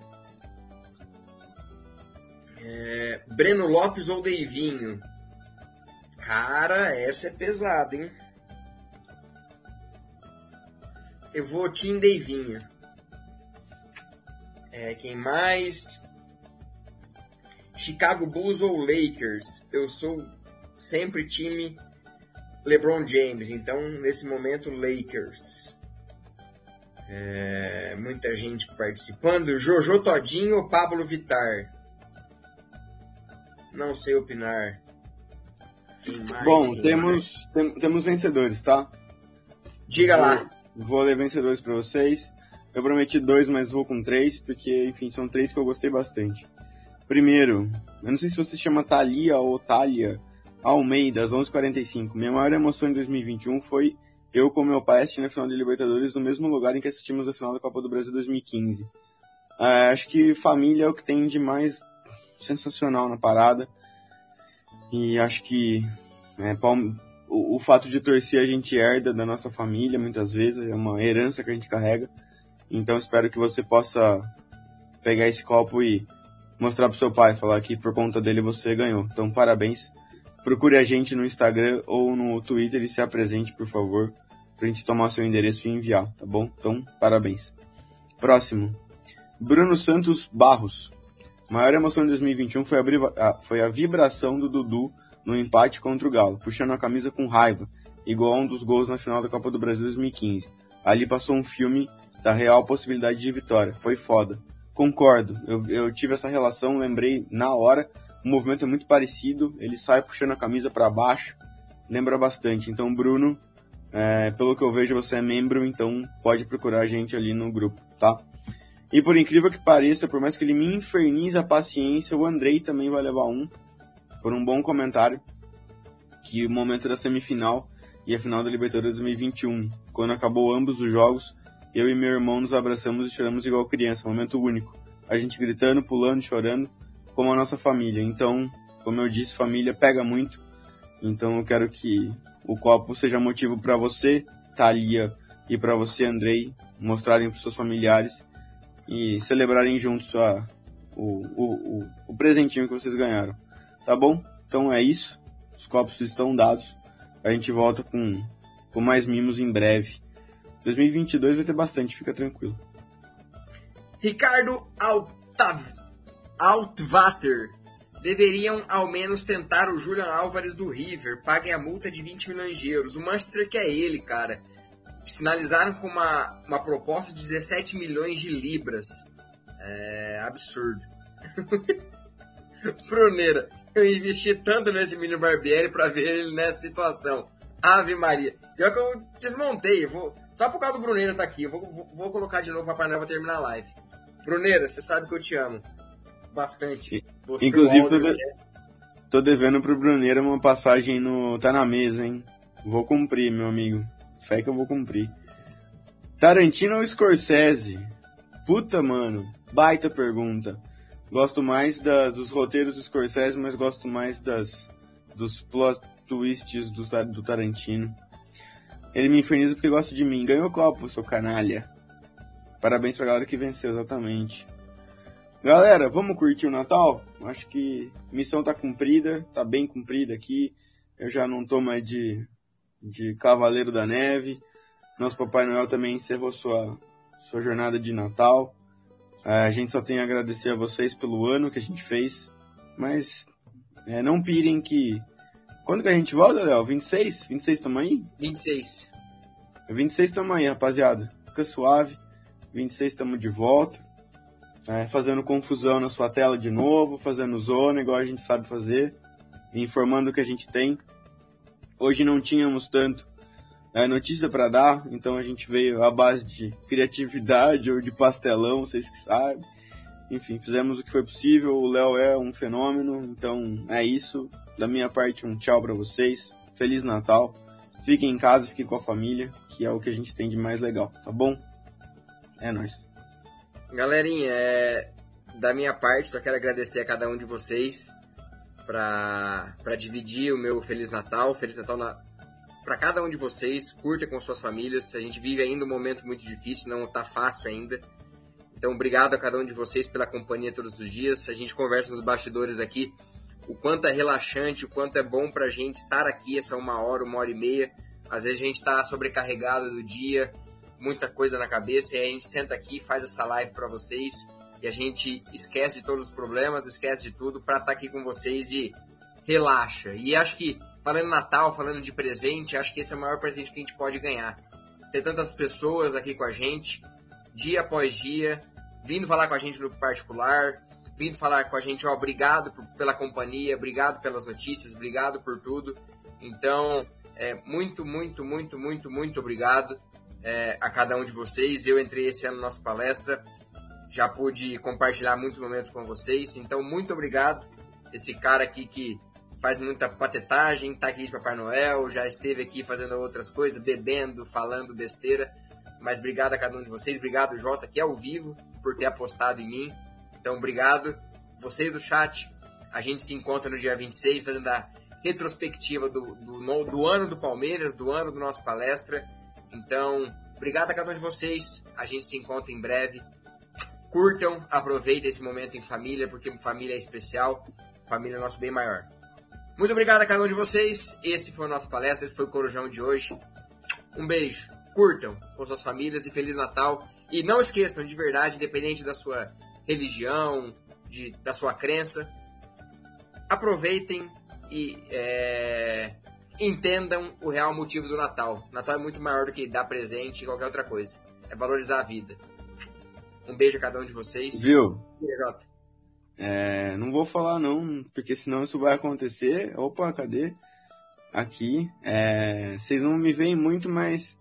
É, Breno Lopes ou Deivinho? Cara, essa é pesada, hein? Eu vou Tim Deivinho. É, quem mais? Chicago Bulls ou Lakers? Eu sou sempre time LeBron James, então nesse momento Lakers. É, muita gente participando. Jojo Todinho ou Pablo Vitar? Não sei opinar. Mais, Bom, temos, tem, temos vencedores, tá? Diga lá. Vou ler vencedores para vocês. Eu prometi dois, mas vou com três, porque, enfim, são três que eu gostei bastante. Primeiro, eu não sei se você chama Thalia ou Thalia Almeida, às 11h45. Minha maior emoção em 2021 foi eu com meu pai assistindo a final de Libertadores no mesmo lugar em que assistimos a final da Copa do Brasil 2015. É, acho que família é o que tem de mais sensacional na parada. E acho que é, o, o, fato de torcer a gente herda da nossa família muitas vezes, é uma herança que a gente carrega. Então espero que você possa pegar esse copo e mostrar pro seu pai, falar que por conta dele você ganhou. Então parabéns. Procure a gente no Instagram ou no Twitter e se apresente, por favor pra gente tomar seu endereço e enviar, tá bom? Então, parabéns. Próximo. Bruno Santos Barros. Maior emoção de 2021 foi a, foi a vibração do Dudu no empate contra o Galo, puxando a camisa com raiva. igual a um dos gols na final da Copa do Brasil 2015. Ali passou um filme da real possibilidade de vitória. Foi foda. Concordo, eu, eu tive essa relação, lembrei na hora. O movimento é muito parecido, ele sai puxando a camisa para baixo, lembra bastante. Então, Bruno, é, pelo que eu vejo, você é membro, então pode procurar a gente ali no grupo, tá? E por incrível que pareça, por mais que ele me infernize a paciência, o Andrei também vai levar um, por um bom comentário, que o momento da semifinal e a final da Libertadores 2021, quando acabou ambos os jogos, eu e meu irmão nos abraçamos e choramos igual criança, momento único. A gente gritando, pulando, chorando, como a nossa família. Então, como eu disse, família pega muito. Então eu quero que o copo seja motivo para você, Thalia, e para você, Andrei, mostrarem para seus familiares e celebrarem juntos a, o, o, o, o presentinho que vocês ganharam. Tá bom? Então é isso. Os copos estão dados. A gente volta com, com mais mimos em breve. 2022 vai ter bastante, fica tranquilo. Ricardo Altav... Altvater. Deveriam ao menos tentar o Julian Álvares do River. Paguem a multa de 20 milhões de euros. O Manchester quer ele, cara. Sinalizaram com uma, uma proposta de 17 milhões de libras. É absurdo. Bruneira, eu investi tanto nesse menino Barbieri para ver ele nessa situação. Ave Maria. Pior que eu desmontei. vou, só por causa do Bruneira tá aqui. Eu vou, vou, vou colocar de novo pra terminar a live. Bruneira, você sabe que eu te amo. Bastante. Você, Inclusive, tô, de... tô devendo pro Bruneira uma passagem no Tá na Mesa, hein? Vou cumprir, meu amigo. Fé que eu vou cumprir. Tarantino ou Scorsese? Puta, mano. Baita pergunta. Gosto mais da, dos roteiros do Scorsese, mas gosto mais das, dos plot twists do, do Tarantino. Ele me inferniza porque gosta de mim. Ganhou o copo, seu canalha. Parabéns pra galera que venceu, exatamente. Galera, vamos curtir o Natal? Acho que missão tá cumprida, tá bem cumprida aqui. Eu já não tô mais de, de Cavaleiro da Neve. Nosso Papai Noel também encerrou sua, sua jornada de Natal. É, a gente só tem a agradecer a vocês pelo ano que a gente fez. Mas é, não pirem que quando que a gente volta, Léo? 26? 26 tamo aí? 26. 26 tamo aí, rapaziada. Fica suave. 26 tamo de volta. É, fazendo confusão na sua tela de novo, fazendo zona, igual a gente sabe fazer. Informando o que a gente tem. Hoje não tínhamos tanto é, notícia para dar, então a gente veio à base de criatividade ou de pastelão, vocês que sabem. Enfim, fizemos o que foi possível. O Léo é um fenômeno, então é isso. Da minha parte, um tchau para vocês. Feliz Natal. Fiquem em casa, fiquem com a família, que é o que a gente tem de mais legal, tá bom? É nóis. Galerinha, é... da minha parte, só quero agradecer a cada um de vocês para dividir o meu Feliz Natal. Feliz Natal na... para cada um de vocês. Curta com suas famílias. A gente vive ainda um momento muito difícil, não tá fácil ainda. Então, obrigado a cada um de vocês pela companhia todos os dias. A gente conversa nos bastidores aqui o quanto é relaxante, o quanto é bom para a gente estar aqui essa uma hora, uma hora e meia. Às vezes a gente está sobrecarregado do dia, muita coisa na cabeça, e a gente senta aqui, faz essa live para vocês e a gente esquece de todos os problemas, esquece de tudo para estar tá aqui com vocês e relaxa. E acho que, falando Natal, falando de presente, acho que esse é o maior presente que a gente pode ganhar. Ter tantas pessoas aqui com a gente, dia após dia, vindo falar com a gente no particular, vindo falar com a gente. Ó, obrigado por, pela companhia, obrigado pelas notícias, obrigado por tudo. Então, é, muito, muito, muito, muito, muito obrigado é, a cada um de vocês. Eu entrei esse ano na nossa palestra, já pude compartilhar muitos momentos com vocês. Então, muito obrigado. Esse cara aqui que faz muita patetagem, tá aqui de Papai Noel, já esteve aqui fazendo outras coisas, bebendo, falando besteira. Mas obrigado a cada um de vocês, obrigado Jota, que é ao vivo, por ter apostado em mim. Então, obrigado. Vocês do chat, a gente se encontra no dia 26, fazendo a retrospectiva do, do, do ano do Palmeiras, do ano do nosso palestra. Então, obrigado a cada um de vocês. A gente se encontra em breve. Curtam, aproveitem esse momento em família, porque família é especial. Família é nosso bem maior. Muito obrigado a cada um de vocês. Esse foi o nosso palestra, esse foi o Corujão de hoje. Um beijo. Curtam com suas famílias e Feliz Natal. E não esqueçam, de verdade, independente da sua religião, de, da sua crença. Aproveitem e é, entendam o real motivo do Natal. Natal é muito maior do que dar presente e qualquer outra coisa. É valorizar a vida. Um beijo a cada um de vocês. Viu? É, não vou falar não, porque senão isso vai acontecer. Opa, cadê? Aqui. É, vocês não me veem muito, mas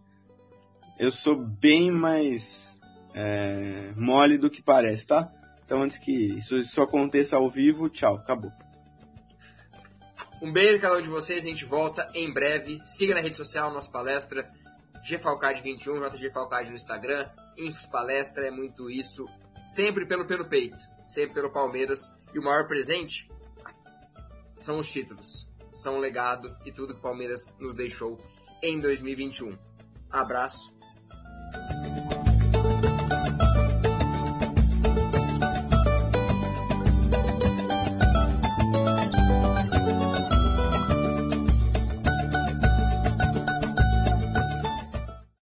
eu sou bem mais é, mole do que parece, tá? Então antes que isso, isso aconteça ao vivo, tchau, acabou. Um beijo cada um de vocês, a gente volta em breve. Siga na rede social nossa palestra GFalcade21, JGFalcade no Instagram, Infos Palestra, é muito isso. Sempre pelo pelo peito, sempre pelo Palmeiras. E o maior presente são os títulos, são o legado e tudo que o Palmeiras nos deixou em 2021. Abraço.